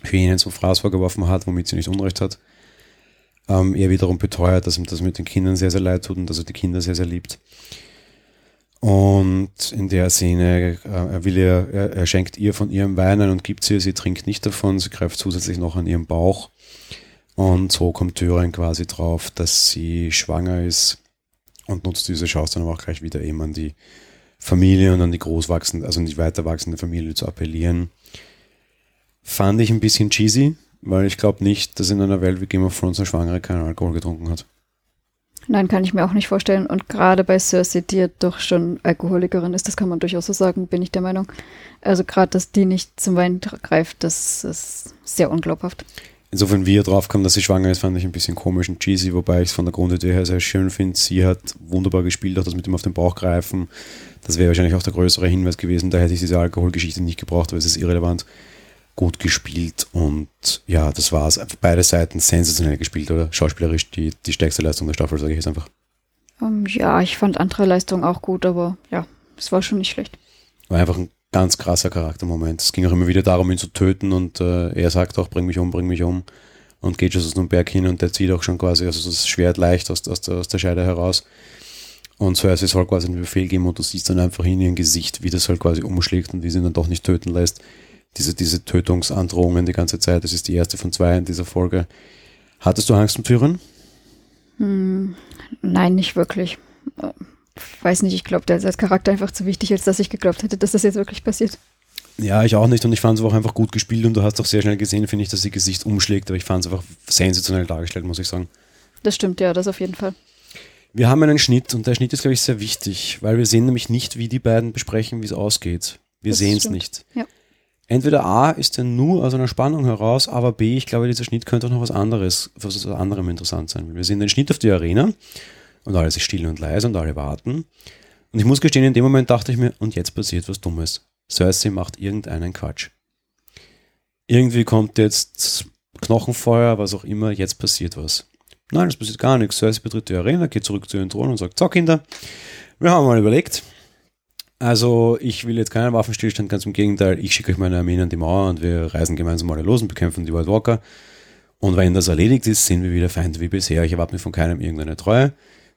Hyänen zum Fraß vorgeworfen hat, womit sie nicht Unrecht hat. Ähm, er wiederum beteuert, dass ihm das mit den Kindern sehr, sehr leid tut und dass er die Kinder sehr, sehr liebt. Und in der Szene, äh, er, will ihr, er, er schenkt ihr von ihrem Wein ein und gibt sie, sie trinkt nicht davon, sie greift zusätzlich noch an ihren Bauch und so kommt Thüringen quasi drauf, dass sie schwanger ist und nutzt diese Chance dann aber auch gleich wieder eben an die Familie und an die großwachsende, also an die weiter wachsende Familie zu appellieren. Fand ich ein bisschen cheesy, weil ich glaube nicht, dass in einer Welt wie Game of Thrones eine Schwangere keinen Alkohol getrunken hat. Nein, kann ich mir auch nicht vorstellen. Und gerade bei Cersei, die ja doch schon Alkoholikerin ist, das kann man durchaus so sagen, bin ich der Meinung. Also gerade, dass die nicht zum Wein greift, das ist sehr unglaubhaft. Insofern, wie er drauf kam, dass sie schwanger ist, fand ich ein bisschen komisch und cheesy, wobei ich es von der Grundidee her sehr schön finde. Sie hat wunderbar gespielt, auch das mit dem auf den Bauch greifen. Das wäre wahrscheinlich auch der größere Hinweis gewesen. Da hätte ich diese Alkoholgeschichte nicht gebraucht, weil es ist irrelevant. Gut gespielt und ja, das war es. Beide Seiten sensationell gespielt, oder? Schauspielerisch die, die stärkste Leistung der Staffel, sage ich jetzt einfach. Um, ähm, ja, ich fand andere Leistungen auch gut, aber ja, es war schon nicht schlecht. War einfach ein ganz krasser Charaktermoment. Es ging auch immer wieder darum, ihn zu töten und äh, er sagt auch, bring mich um, bring mich um und geht schon so einen Berg hin und der zieht auch schon quasi also das Schwert leicht aus, aus, der, aus der Scheide heraus. Und zuerst soll quasi einen Befehl geben und du siehst dann einfach in ihrem Gesicht, wie das halt quasi umschlägt und wie sie ihn dann doch nicht töten lässt. Diese, diese Tötungsandrohungen die ganze Zeit, das ist die erste von zwei in dieser Folge. Hattest du Angst um Türen? Hm, nein, nicht wirklich weiß nicht, ich glaube, der ist als Charakter einfach zu wichtig, als dass ich geglaubt hätte, dass das jetzt wirklich passiert. Ja, ich auch nicht und ich fand es auch einfach gut gespielt und du hast auch sehr schnell gesehen, finde ich, dass sie Gesicht umschlägt, aber ich fand es einfach sensationell dargestellt, muss ich sagen. Das stimmt, ja, das auf jeden Fall. Wir haben einen Schnitt und der Schnitt ist, glaube ich, sehr wichtig, weil wir sehen nämlich nicht, wie die beiden besprechen, wie es ausgeht. Wir sehen es nicht. Ja. Entweder A ist er nur aus einer Spannung heraus, aber B, ich glaube, dieser Schnitt könnte auch noch was anderes, was anderem interessant sein. Wir sehen den Schnitt auf die Arena und alles ist still und leise und alle warten. Und ich muss gestehen, in dem Moment dachte ich mir, und jetzt passiert was Dummes. Cersei macht irgendeinen Quatsch. Irgendwie kommt jetzt Knochenfeuer, was auch immer, jetzt passiert was. Nein, es passiert gar nichts. Cersei betritt die Arena, geht zurück zu ihren Thron und sagt, so Kinder, wir haben mal überlegt. Also ich will jetzt keinen Waffenstillstand, ganz im Gegenteil. Ich schicke euch meine Armeen an die Mauer und wir reisen gemeinsam alle los und bekämpfen die White Walker. Und wenn das erledigt ist, sind wir wieder Feinde wie bisher. Ich erwarte mir von keinem irgendeine Treue.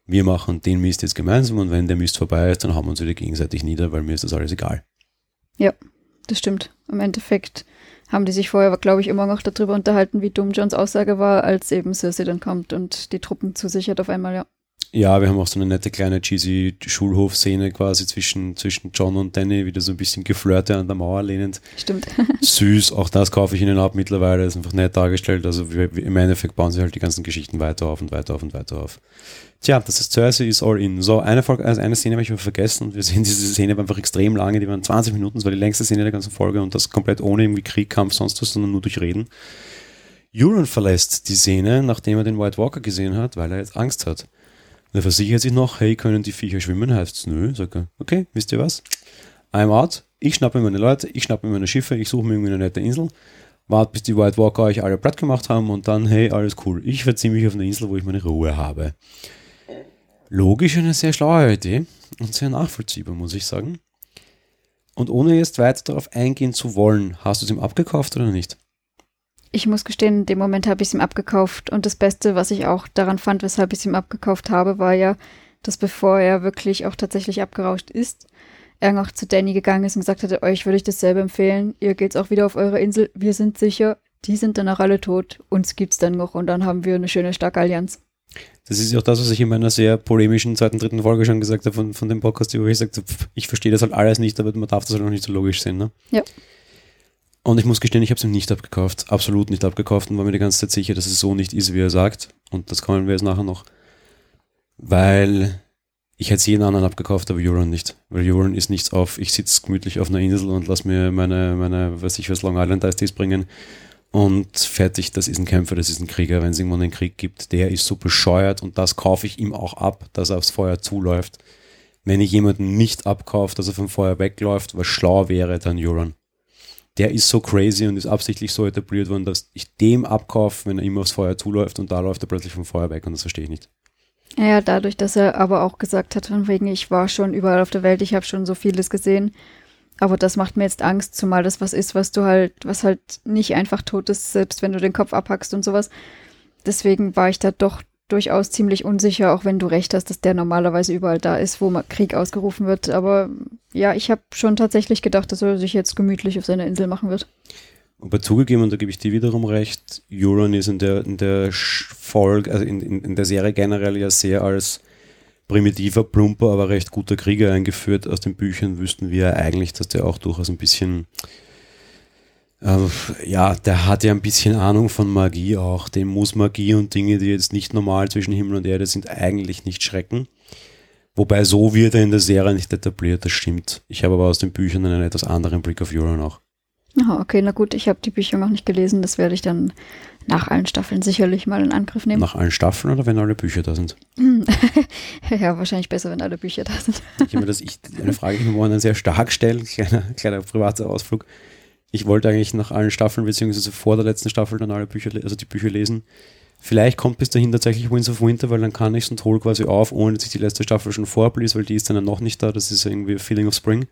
Wir machen den Mist jetzt gemeinsam und wenn der Mist vorbei ist, dann haben wir uns wieder gegenseitig nieder, weil mir ist das alles egal. Das stimmt. Im Endeffekt haben die sich vorher, glaube ich, immer noch darüber unterhalten, wie dumm Johns Aussage war, als eben Cersei dann kommt und die Truppen zusichert auf einmal, ja. Ja, wir haben auch so eine nette kleine cheesy Schulhof-Szene quasi zwischen, zwischen John und Danny, wieder so ein bisschen geflirte an der Mauer lehnend. Stimmt. Süß, auch das kaufe ich ihnen ab mittlerweile, ist einfach nett dargestellt. Also im Endeffekt bauen sie halt die ganzen Geschichten weiter auf und weiter auf und weiter auf. Tja, das ist Cersei is all in. So, eine, Folge, also eine Szene habe ich mal vergessen und wir sehen diese Szene einfach extrem lange, die waren 20 Minuten, das war die längste Szene der ganzen Folge und das komplett ohne irgendwie Krieg, Kampf, sonst was, sondern nur durch Reden. Euron verlässt die Szene, nachdem er den White Walker gesehen hat, weil er jetzt Angst hat. Und er versichert sich noch, hey, können die Viecher schwimmen? Heißt's, nö. Sagt er, okay, wisst ihr was? I'm out. Ich schnappe meine Leute, ich schnappe meine Schiffe, ich suche mir irgendwie eine nette Insel. Wart, bis die White Walker euch alle platt gemacht haben und dann, hey, alles cool. Ich verziehe mich auf eine Insel, wo ich meine Ruhe habe. Logisch eine sehr schlaue Idee und sehr nachvollziehbar, muss ich sagen. Und ohne jetzt weiter darauf eingehen zu wollen, hast du es ihm abgekauft oder nicht? Ich muss gestehen, in dem Moment habe ich es ihm abgekauft. Und das Beste, was ich auch daran fand, weshalb ich es ihm abgekauft habe, war ja, dass bevor er wirklich auch tatsächlich abgerauscht ist, er noch zu Danny gegangen ist und gesagt hatte, euch würde ich dasselbe empfehlen. Ihr geht's auch wieder auf eure Insel. Wir sind sicher. Die sind danach alle tot. Uns gibt's dann noch. Und dann haben wir eine schöne, starke Allianz. Das ist ja auch das, was ich in meiner sehr polemischen zweiten, dritten Folge schon gesagt habe von, von dem Podcast, wo ich sagte, ich verstehe das halt alles nicht, aber man darf das halt auch nicht so logisch sehen. Ne? Ja. Und ich muss gestehen, ich habe es ihm nicht abgekauft, absolut nicht abgekauft und war mir die ganze Zeit sicher, dass es so nicht ist, wie er sagt. Und das kommen wir jetzt nachher noch. Weil ich hätte es jeden anderen abgekauft, aber Euron nicht. Weil Euron ist nichts auf, ich sitze gemütlich auf einer Insel und lass mir meine, meine, weiß ich was, Long Island Ice Teas bringen und fertig, das ist ein Kämpfer, das ist ein Krieger. Wenn es irgendwann einen Krieg gibt, der ist so bescheuert und das kaufe ich ihm auch ab, dass er aufs Feuer zuläuft. Wenn ich jemanden nicht abkaufe, dass er vom Feuer wegläuft, was schlau wäre, dann Euron. Der ist so crazy und ist absichtlich so etabliert worden, dass ich dem abkaufe, wenn er immer aufs Feuer zuläuft und da läuft er plötzlich vom Feuer weg und das verstehe ich nicht. Ja, dadurch, dass er aber auch gesagt hat, von wegen, ich war schon überall auf der Welt, ich habe schon so vieles gesehen. Aber das macht mir jetzt Angst, zumal das was ist, was du halt, was halt nicht einfach tot ist, selbst wenn du den Kopf abhackst und sowas. Deswegen war ich da doch durchaus ziemlich unsicher, auch wenn du recht hast, dass der normalerweise überall da ist, wo Krieg ausgerufen wird. Aber ja, ich habe schon tatsächlich gedacht, dass er sich jetzt gemütlich auf seiner Insel machen wird. Aber zugegeben, und da gebe ich dir wiederum recht, Euron ist in der, in der Folge, also in, in, in der Serie generell ja sehr als primitiver, plumper, aber recht guter Krieger eingeführt. Aus den Büchern wüssten wir eigentlich, dass der auch durchaus ein bisschen, ja, der hat ja ein bisschen Ahnung von Magie auch. Dem muss Magie und Dinge, die jetzt nicht normal zwischen Himmel und Erde sind, eigentlich nicht schrecken. Wobei so wird er in der Serie nicht etabliert, das stimmt. Ich habe aber aus den Büchern einen etwas anderen Blick auf Euron auch. Aha, okay, na gut, ich habe die Bücher noch nicht gelesen, das werde ich dann nach allen Staffeln sicherlich mal in Angriff nehmen. Nach allen Staffeln oder wenn alle Bücher da sind? ja, wahrscheinlich besser, wenn alle Bücher da sind. Ich habe mir das, ich, eine Frage, die mir morgen sehr stark stellen, kleiner, kleiner privater Ausflug. Ich wollte eigentlich nach allen Staffeln, beziehungsweise vor der letzten Staffel dann alle Bücher, also die Bücher lesen. Vielleicht kommt bis dahin tatsächlich Winds of Winter, weil dann kann ich es und hole quasi auf, ohne dass ich die letzte Staffel schon vorablies, weil die ist dann noch nicht da. Das ist irgendwie Feeling of Spring.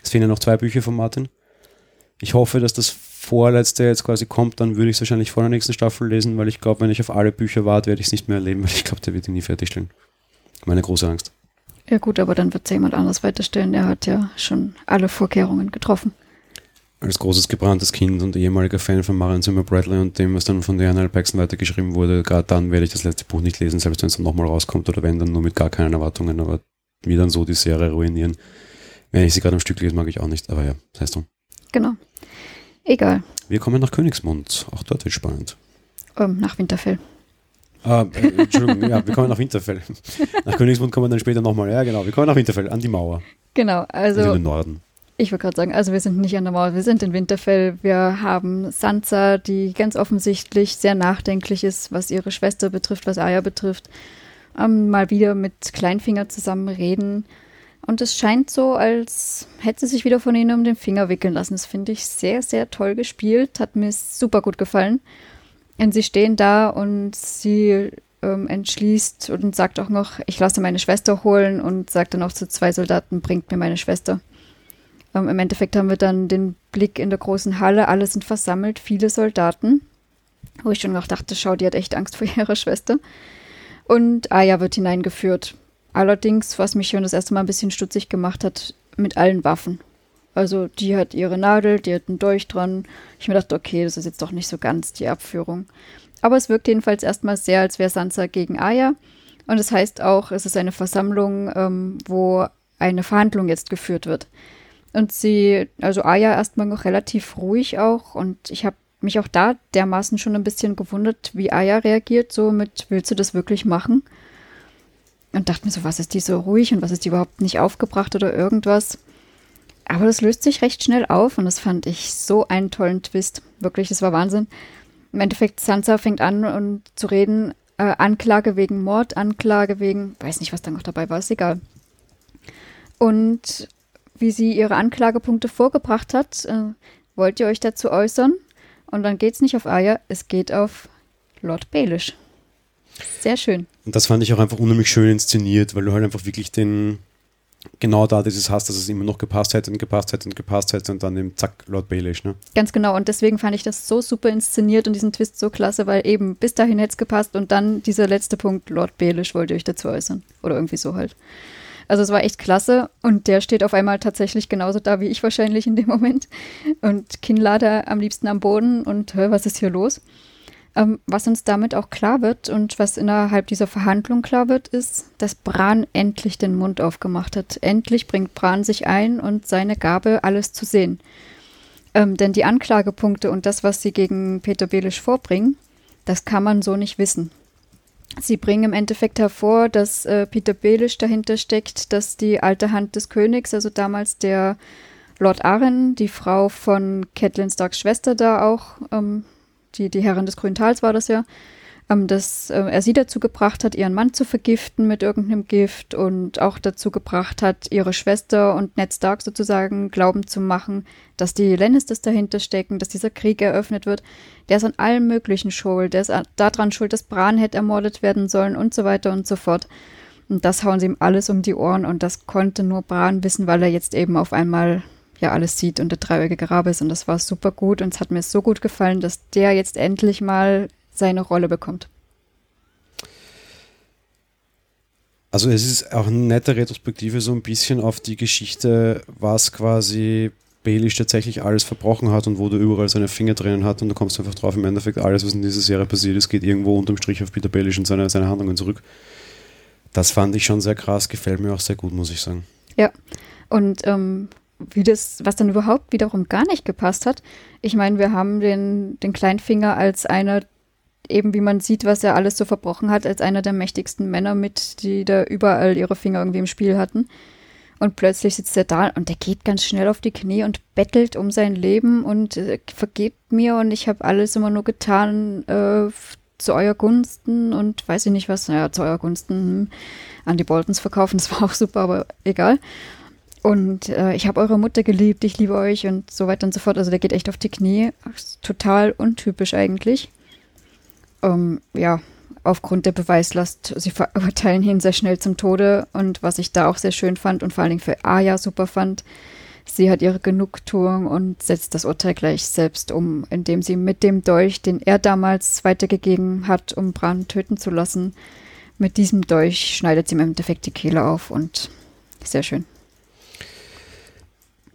Es fehlen ja noch zwei Bücher von Martin. Ich hoffe, dass das vorletzte jetzt quasi kommt, dann würde ich es wahrscheinlich vor der nächsten Staffel lesen, weil ich glaube, wenn ich auf alle Bücher warte, werde ich es nicht mehr erleben, weil ich glaube, der wird ihn nie fertigstellen. Meine große Angst. Ja gut, aber dann wird es jemand anderes weiterstellen. Er hat ja schon alle Vorkehrungen getroffen. Als großes gebranntes Kind und ehemaliger Fan von Marion Zimmer Bradley und dem, was dann von Diana L. Paxton weitergeschrieben wurde, gerade dann werde ich das letzte Buch nicht lesen, selbst wenn es dann nochmal rauskommt oder wenn, dann nur mit gar keinen Erwartungen, aber wie dann so die Serie ruinieren. Wenn ich sie gerade am Stück lese, mag ich auch nicht, aber ja, das heißt so. Genau. Egal. Wir kommen nach Königsmund, auch dort wird spannend. Ähm, nach Winterfell. Ah, äh, Entschuldigung, ja, wir kommen nach Winterfell. Nach Königsmund kommen wir dann später nochmal. Ja, genau, wir kommen nach Winterfell, an die Mauer. Genau, also. Also in den Norden. Ich wollte gerade sagen, also wir sind nicht an der Mauer, wir sind in Winterfell. Wir haben Sansa, die ganz offensichtlich sehr nachdenklich ist, was ihre Schwester betrifft, was Aya betrifft. Ähm, mal wieder mit Kleinfinger zusammen reden. Und es scheint so, als hätte sie sich wieder von ihnen um den Finger wickeln lassen. Das finde ich sehr, sehr toll gespielt. Hat mir super gut gefallen. Und sie stehen da und sie ähm, entschließt und sagt auch noch, ich lasse meine Schwester holen und sagt dann auch zu zwei Soldaten, bringt mir meine Schwester. Ähm, Im Endeffekt haben wir dann den Blick in der großen Halle, alle sind versammelt, viele Soldaten. Wo ich schon noch dachte, schau, die hat echt Angst vor ihrer Schwester. Und Aya wird hineingeführt. Allerdings, was mich schon das erste Mal ein bisschen stutzig gemacht hat, mit allen Waffen. Also die hat ihre Nadel, die hat einen Dolch dran. Ich mir dachte, okay, das ist jetzt doch nicht so ganz die Abführung. Aber es wirkt jedenfalls erstmal sehr, als wäre Sansa gegen Aya. Und es das heißt auch, es ist eine Versammlung, ähm, wo eine Verhandlung jetzt geführt wird. Und sie, also Aya erstmal noch relativ ruhig auch. Und ich habe mich auch da dermaßen schon ein bisschen gewundert, wie Aya reagiert, so mit, willst du das wirklich machen? Und dachte mir so, was ist die so ruhig und was ist die überhaupt nicht aufgebracht oder irgendwas? Aber das löst sich recht schnell auf und das fand ich so einen tollen Twist. Wirklich, das war Wahnsinn. Im Endeffekt, Sansa fängt an und zu reden, äh, Anklage wegen Mord, Anklage wegen, weiß nicht, was da noch dabei war, ist egal. Und wie sie ihre Anklagepunkte vorgebracht hat. Äh, wollt ihr euch dazu äußern? Und dann geht es nicht auf Aya, es geht auf Lord Baelish. Sehr schön. Und das fand ich auch einfach unheimlich schön inszeniert, weil du halt einfach wirklich den, genau da dieses hast, dass es immer noch gepasst hätte und gepasst hätte und gepasst hätte und dann eben zack, Lord Baelish, ne? Ganz genau. Und deswegen fand ich das so super inszeniert und diesen Twist so klasse, weil eben bis dahin hätte es gepasst und dann dieser letzte Punkt, Lord Baelish, wollt ihr euch dazu äußern. Oder irgendwie so halt. Also es war echt klasse und der steht auf einmal tatsächlich genauso da wie ich wahrscheinlich in dem Moment und Kinnlader am liebsten am Boden und was ist hier los? Ähm, was uns damit auch klar wird und was innerhalb dieser Verhandlung klar wird, ist, dass Bran endlich den Mund aufgemacht hat. Endlich bringt Bran sich ein und seine Gabe, alles zu sehen. Ähm, denn die Anklagepunkte und das, was sie gegen Peter Belisch vorbringen, das kann man so nicht wissen. Sie bringen im Endeffekt hervor, dass äh, Peter Belisch dahinter steckt, dass die alte Hand des Königs, also damals der Lord Arryn, die Frau von Catelyn Starks Schwester da auch, ähm, die, die Herrin des Grünen Tals war das ja, ähm, dass äh, er sie dazu gebracht hat, ihren Mann zu vergiften mit irgendeinem Gift und auch dazu gebracht hat, ihre Schwester und Ned Stark sozusagen glauben zu machen, dass die Lannisters dahinter stecken, dass dieser Krieg eröffnet wird. Der ist an allem Möglichen schuld. Der ist daran schuld, dass Bran hätte ermordet werden sollen und so weiter und so fort. Und das hauen sie ihm alles um die Ohren und das konnte nur Bran wissen, weil er jetzt eben auf einmal ja alles sieht und der dreieugige Rabe ist und das war super gut und es hat mir so gut gefallen, dass der jetzt endlich mal seine Rolle bekommt. Also es ist auch eine nette Retrospektive so ein bisschen auf die Geschichte, was quasi Baelish tatsächlich alles verbrochen hat und wo du überall seine Finger drinnen hat und du kommst einfach drauf, im Endeffekt alles, was in dieser Serie passiert ist, geht irgendwo unterm Strich auf Peter Baelish und seine, seine Handlungen zurück. Das fand ich schon sehr krass, gefällt mir auch sehr gut, muss ich sagen. Ja, und ähm, wie das, was dann überhaupt wiederum gar nicht gepasst hat. Ich meine, wir haben den, den Kleinfinger als einer eben wie man sieht, was er alles so verbrochen hat, als einer der mächtigsten Männer mit, die da überall ihre Finger irgendwie im Spiel hatten. Und plötzlich sitzt er da und der geht ganz schnell auf die Knie und bettelt um sein Leben und äh, vergebt mir und ich habe alles immer nur getan äh, zu euer Gunsten und weiß ich nicht was, naja, zu euer Gunsten hm, an die Boltons verkaufen, das war auch super, aber egal. Und äh, ich habe eure Mutter geliebt, ich liebe euch und so weiter und so fort. Also der geht echt auf die Knie. Total untypisch eigentlich ähm, ja, aufgrund der Beweislast, sie verurteilen ihn sehr schnell zum Tode. Und was ich da auch sehr schön fand und vor allen Dingen für Aya super fand, sie hat ihre Genugtuung und setzt das Urteil gleich selbst um, indem sie mit dem Dolch, den er damals weitergegeben hat, um Bran töten zu lassen, mit diesem Dolch schneidet sie im Endeffekt die Kehle auf und sehr schön.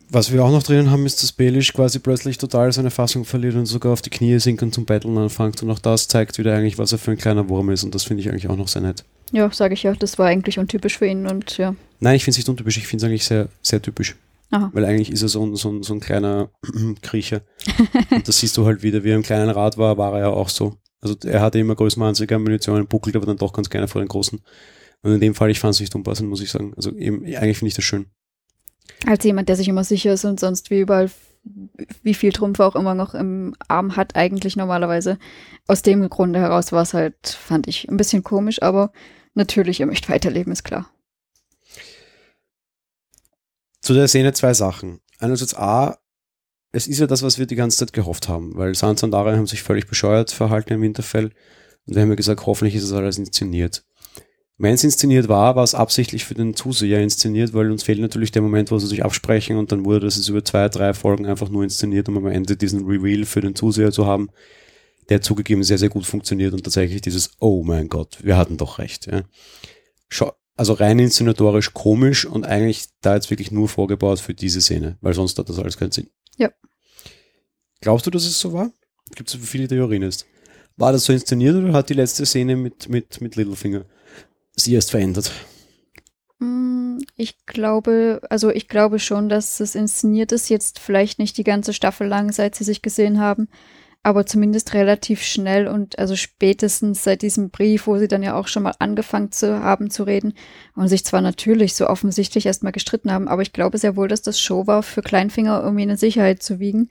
Was wir auch noch drinnen haben, ist, dass Baelish quasi plötzlich total seine Fassung verliert und sogar auf die Knie sinkt und zum Betteln anfängt. Und auch das zeigt wieder eigentlich, was er für ein kleiner Wurm ist. Und das finde ich eigentlich auch noch sehr nett. Ja, sage ich ja. Das war eigentlich untypisch für ihn und ja. Nein, ich finde es nicht untypisch. Ich finde es eigentlich sehr, sehr typisch. Aha. Weil eigentlich ist er so ein, so ein, so ein kleiner Kriecher. und das siehst du halt wieder, wie er im kleinen Rad war, war er ja auch so. Also er hatte immer größenwahnsinnige Munition, buckelt aber dann doch ganz gerne vor den Großen. Und in dem Fall, ich fand es nicht unpassend, muss ich sagen. Also eben, eigentlich finde ich das schön. Als jemand, der sich immer sicher ist und sonst wie überall wie viel Trumpf auch immer noch im Arm hat, eigentlich normalerweise. Aus dem Grunde heraus war es halt, fand ich, ein bisschen komisch, aber natürlich, er möchte weiterleben, ist klar. Zu der Szene zwei Sachen. Einerseits A, es ist ja das, was wir die ganze Zeit gehofft haben, weil Sansa und Arya haben sich völlig bescheuert verhalten im Winterfell und wir haben ja gesagt, hoffentlich ist es alles inszeniert. Wenn es inszeniert war, war es absichtlich für den Zuseher inszeniert, weil uns fehlt natürlich der Moment, wo sie sich absprechen und dann wurde das über zwei, drei Folgen einfach nur inszeniert, um am Ende diesen Reveal für den Zuseher zu haben, der zugegeben sehr, sehr gut funktioniert und tatsächlich dieses, oh mein Gott, wir hatten doch recht. Ja. Also rein inszenatorisch komisch und eigentlich da jetzt wirklich nur vorgebaut für diese Szene, weil sonst hat das alles keinen Sinn. Ja. Glaubst du, dass es so war? Gibt es viele Theorien ist. War das so inszeniert oder hat die letzte Szene mit, mit, mit Littlefinger sie erst verändert? Mm, ich glaube, also ich glaube schon, dass es inszeniert ist, jetzt vielleicht nicht die ganze Staffel lang, seit sie sich gesehen haben, aber zumindest relativ schnell und also spätestens seit diesem Brief, wo sie dann ja auch schon mal angefangen zu haben zu reden und sich zwar natürlich so offensichtlich erstmal gestritten haben, aber ich glaube sehr wohl, dass das Show war, für Kleinfinger irgendwie eine Sicherheit zu wiegen.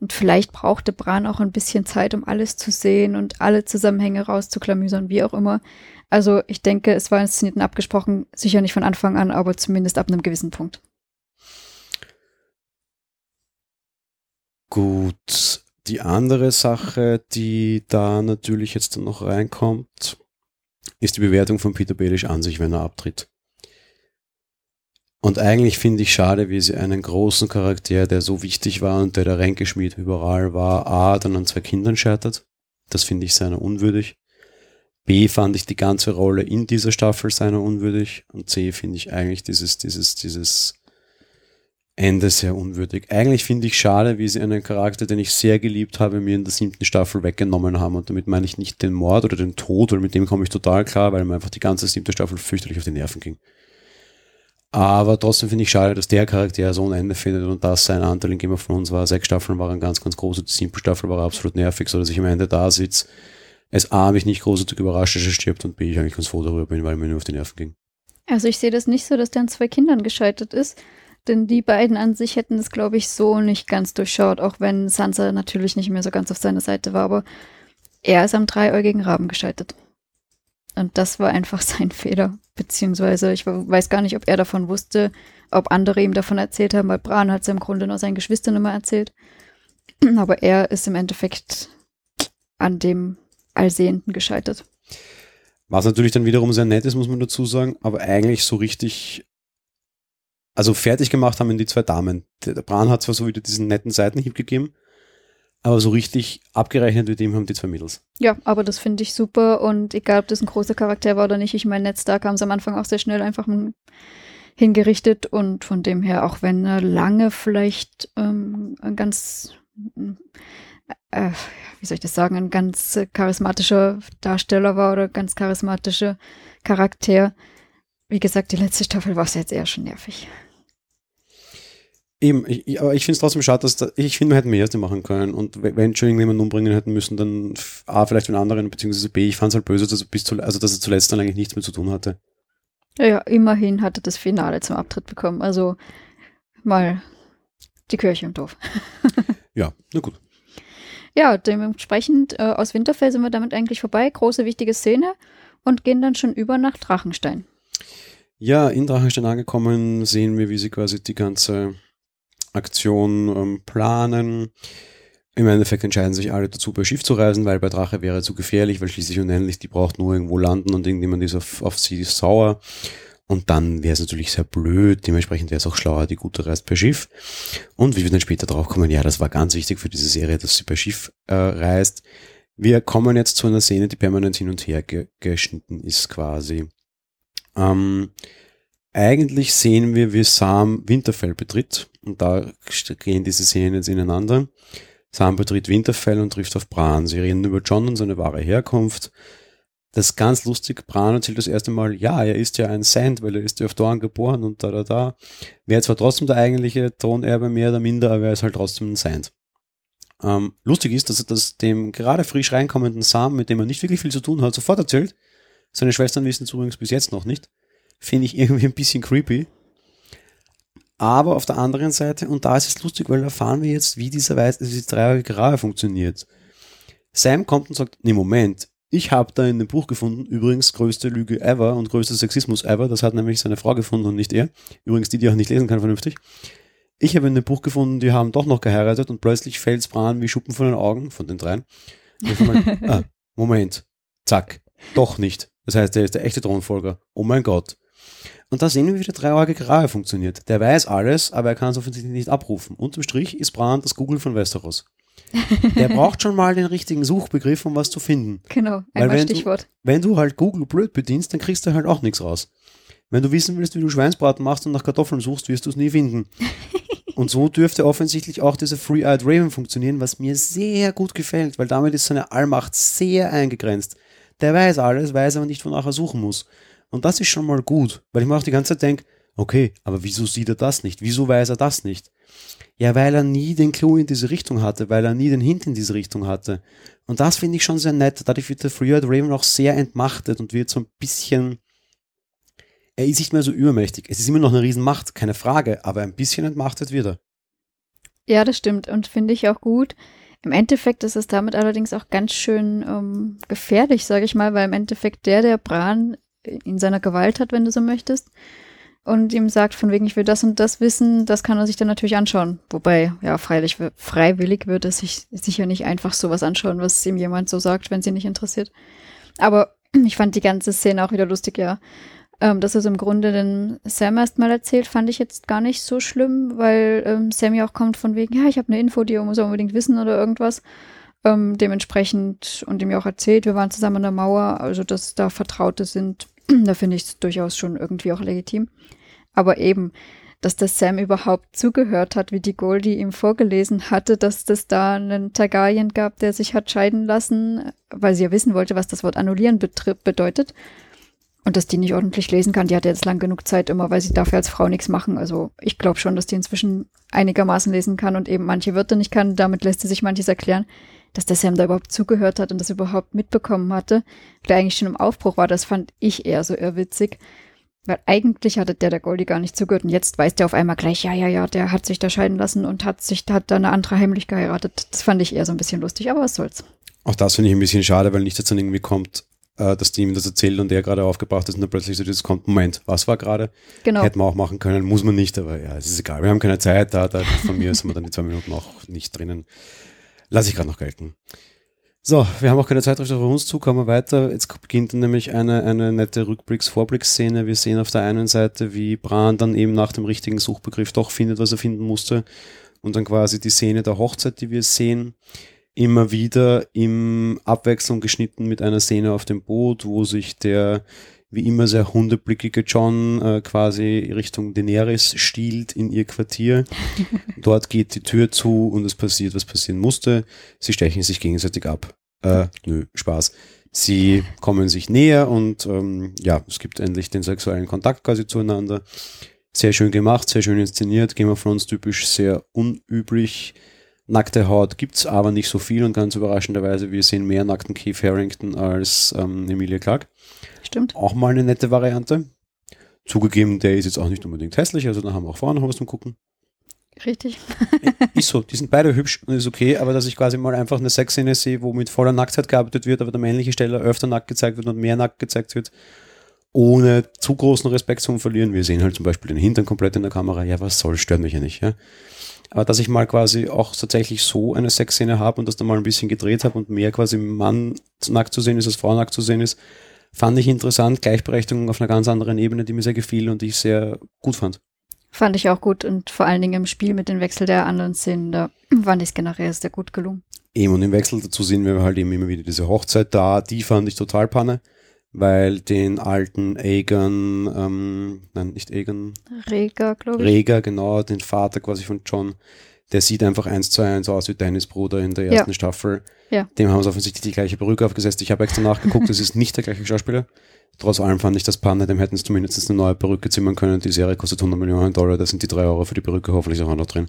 Und vielleicht brauchte Bran auch ein bisschen Zeit, um alles zu sehen und alle Zusammenhänge rauszuklamüsern, wie auch immer. Also ich denke, es war inszeniert und abgesprochen, sicher nicht von Anfang an, aber zumindest ab einem gewissen Punkt. Gut. Die andere Sache, die da natürlich jetzt noch reinkommt, ist die Bewertung von Peter Baelish an sich, wenn er abtritt. Und eigentlich finde ich schade, wie sie einen großen Charakter, der so wichtig war und der der Ränkeschmied überall war, A, dann an zwei Kindern scheitert. Das finde ich seiner unwürdig. B fand ich die ganze Rolle in dieser Staffel seiner unwürdig und C finde ich eigentlich dieses, dieses, dieses Ende sehr unwürdig. Eigentlich finde ich schade, wie sie einen Charakter, den ich sehr geliebt habe, mir in der siebten Staffel weggenommen haben. Und damit meine ich nicht den Mord oder den Tod, weil mit dem komme ich total klar, weil mir einfach die ganze siebte Staffel fürchterlich auf die Nerven ging. Aber trotzdem finde ich schade, dass der Charakter so ein Ende findet und dass sein Anteil in Game of Thrones war. Sechs Staffeln waren ganz, ganz groß und die siebte Staffel war absolut nervig, so dass ich am Ende da sitze es A, mich nicht großartig überrascht, dass er stirbt und B, ich eigentlich ganz froh darüber bin, weil mir nur auf die Nerven ging. Also ich sehe das nicht so, dass der an zwei Kindern gescheitert ist, denn die beiden an sich hätten es, glaube ich, so nicht ganz durchschaut, auch wenn Sansa natürlich nicht mehr so ganz auf seiner Seite war, aber er ist am dreieugigen Raben gescheitert. Und das war einfach sein Fehler. Beziehungsweise, ich weiß gar nicht, ob er davon wusste, ob andere ihm davon erzählt haben, weil Bran hat es im Grunde nur seinen Geschwistern immer erzählt. Aber er ist im Endeffekt an dem Allsehenden gescheitert. Was natürlich dann wiederum sehr nett ist, muss man dazu sagen, aber eigentlich so richtig, also fertig gemacht haben die zwei Damen. Der, Bran hat zwar so wieder diesen netten Seitenhieb gegeben, aber so richtig abgerechnet mit ihm haben die zwei Mädels. Ja, aber das finde ich super und egal, ob das ein großer Charakter war oder nicht, ich meine, Ned Stark haben sie am Anfang auch sehr schnell einfach hingerichtet und von dem her, auch wenn er lange vielleicht ähm, ganz äh, wie soll ich das sagen, ein ganz charismatischer Darsteller war oder ganz charismatischer Charakter. Wie gesagt, die letzte Staffel war es jetzt eher schon nervig. Eben, ich, aber ich finde es trotzdem schade, dass da, ich finde, wir hätten mehr dem machen können. Und wenn schon irgendjemanden umbringen hätten müssen, dann A, vielleicht den anderen, beziehungsweise B, ich fand es halt böse, dass er, bis zu, also, dass er zuletzt dann eigentlich nichts mehr zu tun hatte. Ja, ja, immerhin hatte das Finale zum Abtritt bekommen. Also mal die Kirche im Dorf. ja, na gut. Ja, dementsprechend äh, aus Winterfell sind wir damit eigentlich vorbei. Große, wichtige Szene und gehen dann schon über nach Drachenstein. Ja, in Drachenstein angekommen sehen wir, wie sie quasi die ganze Aktion ähm, planen. Im Endeffekt entscheiden sich alle dazu, bei Schiff zu reisen, weil bei Drache wäre zu gefährlich, weil schließlich unendlich, die braucht nur irgendwo landen und irgendjemand ist auf, auf sie sauer. Und dann wäre es natürlich sehr blöd, dementsprechend wäre es auch schlauer, die Gute reist per Schiff. Und wie wir dann später drauf kommen, ja, das war ganz wichtig für diese Serie, dass sie per Schiff äh, reist. Wir kommen jetzt zu einer Szene, die permanent hin und her ge geschnitten ist quasi. Ähm, eigentlich sehen wir, wie Sam Winterfell betritt. Und da gehen diese Szenen jetzt ineinander. Sam betritt Winterfell und trifft auf Bran. Sie reden über John und seine wahre Herkunft. Das ist ganz lustig. Bran erzählt das erste Mal, ja, er ist ja ein Sand, weil er ist ja auf Dorn geboren und da, da, da. Wäre zwar trotzdem der eigentliche Thronerbe mehr oder minder, aber er ist halt trotzdem ein Sand. Ähm, lustig ist, dass er das dem gerade frisch reinkommenden Sam, mit dem er nicht wirklich viel zu tun hat, sofort erzählt. Seine Schwestern wissen es übrigens bis jetzt noch nicht. Finde ich irgendwie ein bisschen creepy. Aber auf der anderen Seite, und da ist es lustig, weil erfahren wir jetzt, wie dieser Weiß, diese dreijährige Rache funktioniert. Sam kommt und sagt, nee, Moment, ich habe da in dem Buch gefunden, übrigens größte Lüge ever und größter Sexismus ever, das hat nämlich seine Frau gefunden und nicht er. Übrigens die, die auch nicht lesen kann vernünftig. Ich habe in dem Buch gefunden, die haben doch noch geheiratet und plötzlich fällt's Bran wie Schuppen von den Augen, von den dreien. Mal, ah, Moment, zack, doch nicht. Das heißt, er ist der echte Thronfolger. Oh mein Gott. Und da sehen wir, wie der dreieugige Rache funktioniert. Der weiß alles, aber er kann es offensichtlich nicht abrufen. Unterm Strich ist Bran das Google von Westeros. Der braucht schon mal den richtigen Suchbegriff, um was zu finden. Genau, ein wenn Stichwort. Du, wenn du halt Google blöd bedienst, dann kriegst du halt auch nichts raus. Wenn du wissen willst, wie du Schweinsbraten machst und nach Kartoffeln suchst, wirst du es nie finden. Und so dürfte offensichtlich auch dieser Free-Eyed Raven funktionieren, was mir sehr gut gefällt, weil damit ist seine Allmacht sehr eingegrenzt. Der weiß alles, weiß aber nicht, wonach er suchen muss. Und das ist schon mal gut, weil ich mir auch die ganze Zeit denke, okay, aber wieso sieht er das nicht? Wieso weiß er das nicht? Ja, weil er nie den Clou in diese Richtung hatte, weil er nie den Hint in diese Richtung hatte. Und das finde ich schon sehr nett. Dadurch wird der Free-Eyed Raven auch sehr entmachtet und wird so ein bisschen er ist nicht mehr so übermächtig. Es ist immer noch eine Riesenmacht, keine Frage, aber ein bisschen entmachtet wird er. Ja, das stimmt und finde ich auch gut. Im Endeffekt ist es damit allerdings auch ganz schön ähm, gefährlich, sage ich mal, weil im Endeffekt der, der Bran in seiner Gewalt hat, wenn du so möchtest, und ihm sagt, von wegen, ich will das und das wissen, das kann er sich dann natürlich anschauen. Wobei, ja, freilich, freiwillig wird er sich sicher nicht einfach sowas anschauen, was ihm jemand so sagt, wenn sie nicht interessiert. Aber ich fand die ganze Szene auch wieder lustig, ja. Ähm, dass es im Grunde den Sam erstmal erzählt, fand ich jetzt gar nicht so schlimm, weil ähm, Sam ja auch kommt von wegen, ja, ich habe eine Info, die muss er unbedingt wissen oder irgendwas. Ähm, dementsprechend und ihm ja auch erzählt, wir waren zusammen an der Mauer, also dass da Vertraute sind, da finde ich es durchaus schon irgendwie auch legitim. Aber eben, dass der Sam überhaupt zugehört hat, wie die Goldie ihm vorgelesen hatte, dass das da einen Targaryen gab, der sich hat scheiden lassen, weil sie ja wissen wollte, was das Wort annullieren bedeutet. Und dass die nicht ordentlich lesen kann, die hat jetzt lang genug Zeit immer, weil sie dafür als Frau nichts machen. Also ich glaube schon, dass die inzwischen einigermaßen lesen kann und eben manche Wörter nicht kann. Damit lässt sie sich manches erklären. Dass der Sam da überhaupt zugehört hat und das überhaupt mitbekommen hatte, der eigentlich schon im Aufbruch war, das fand ich eher so irrwitzig. Weil eigentlich hatte der der Goldie gar nicht zugehört und jetzt weiß der auf einmal gleich, ja, ja, ja, der hat sich da scheiden lassen und hat sich, hat da eine andere heimlich geheiratet. Das fand ich eher so ein bisschen lustig, aber was soll's. Auch das finde ich ein bisschen schade, weil nicht dann irgendwie kommt, äh, dass die ihm das erzählt und der gerade aufgebracht ist und dann plötzlich so dieses kommt, Moment, was war gerade? Genau. Hätten wir auch machen können, muss man nicht, aber ja, es ist egal. Wir haben keine Zeit, da, da von mir sind wir dann die zwei Minuten auch nicht drinnen. Lass ich gerade noch gelten. So, wir haben auch keine Zeit auf uns zu, kommen wir weiter. Jetzt beginnt nämlich eine, eine nette Rückblicks-Vorblicksszene. Wir sehen auf der einen Seite, wie Bran dann eben nach dem richtigen Suchbegriff doch findet, was er finden musste. Und dann quasi die Szene der Hochzeit, die wir sehen immer wieder im Abwechslung geschnitten mit einer Szene auf dem Boot, wo sich der wie immer sehr hundeblickige John äh, quasi Richtung Daenerys stiehlt in ihr Quartier. Dort geht die Tür zu und es passiert, was passieren musste. Sie stechen sich gegenseitig ab. Äh, nö, Spaß. Sie kommen sich näher und ähm, ja, es gibt endlich den sexuellen Kontakt quasi zueinander. Sehr schön gemacht, sehr schön inszeniert, Game of Thrones typisch, sehr unüblich Nackte Haut gibt es aber nicht so viel und ganz überraschenderweise, wir sehen mehr nackten Keith Harrington als ähm, Emilia Clark. Stimmt. Auch mal eine nette Variante. Zugegeben, der ist jetzt auch nicht unbedingt hässlich, also da haben wir auch vorne noch was zum Gucken. Richtig. ist so, die sind beide hübsch und ist okay, aber dass ich quasi mal einfach eine Sexszene sehe, wo mit voller Nacktheit gearbeitet wird, aber der männliche Steller öfter nackt gezeigt wird und mehr nackt gezeigt wird, ohne zu großen Respekt zu verlieren. Wir sehen halt zum Beispiel den Hintern komplett in der Kamera. Ja, was soll, stört mich ja nicht, ja. Aber dass ich mal quasi auch tatsächlich so eine Sexszene habe und das dann mal ein bisschen gedreht habe und mehr quasi Mann nackt zu sehen ist als Frau nackt zu sehen ist, fand ich interessant. Gleichberechtigung auf einer ganz anderen Ebene, die mir sehr gefiel und die ich sehr gut fand. Fand ich auch gut und vor allen Dingen im Spiel mit dem Wechsel der anderen Szenen, da fand ich es generell sehr gut gelungen. Eben und im Wechsel dazu sehen wir halt eben immer wieder diese Hochzeit da, die fand ich total panne weil den alten Aegon, ähm, nein, nicht Aegon. Rega, glaube ich. Rega, genau, den Vater quasi von John, Der sieht einfach eins zu eins aus wie Dennis Bruder in der ersten Ja. Staffel. Ja. Dem haben sie offensichtlich die gleiche Perücke aufgesetzt. Ich habe extra nachgeguckt, es ist nicht der gleiche Schauspieler. Trotz allem fand ich das Panne, dem hätten sie zumindest eine neue Perücke zimmern können. Die Serie kostet 100 Millionen Dollar, da sind die 3 Euro für die Perücke hoffentlich auch noch drin.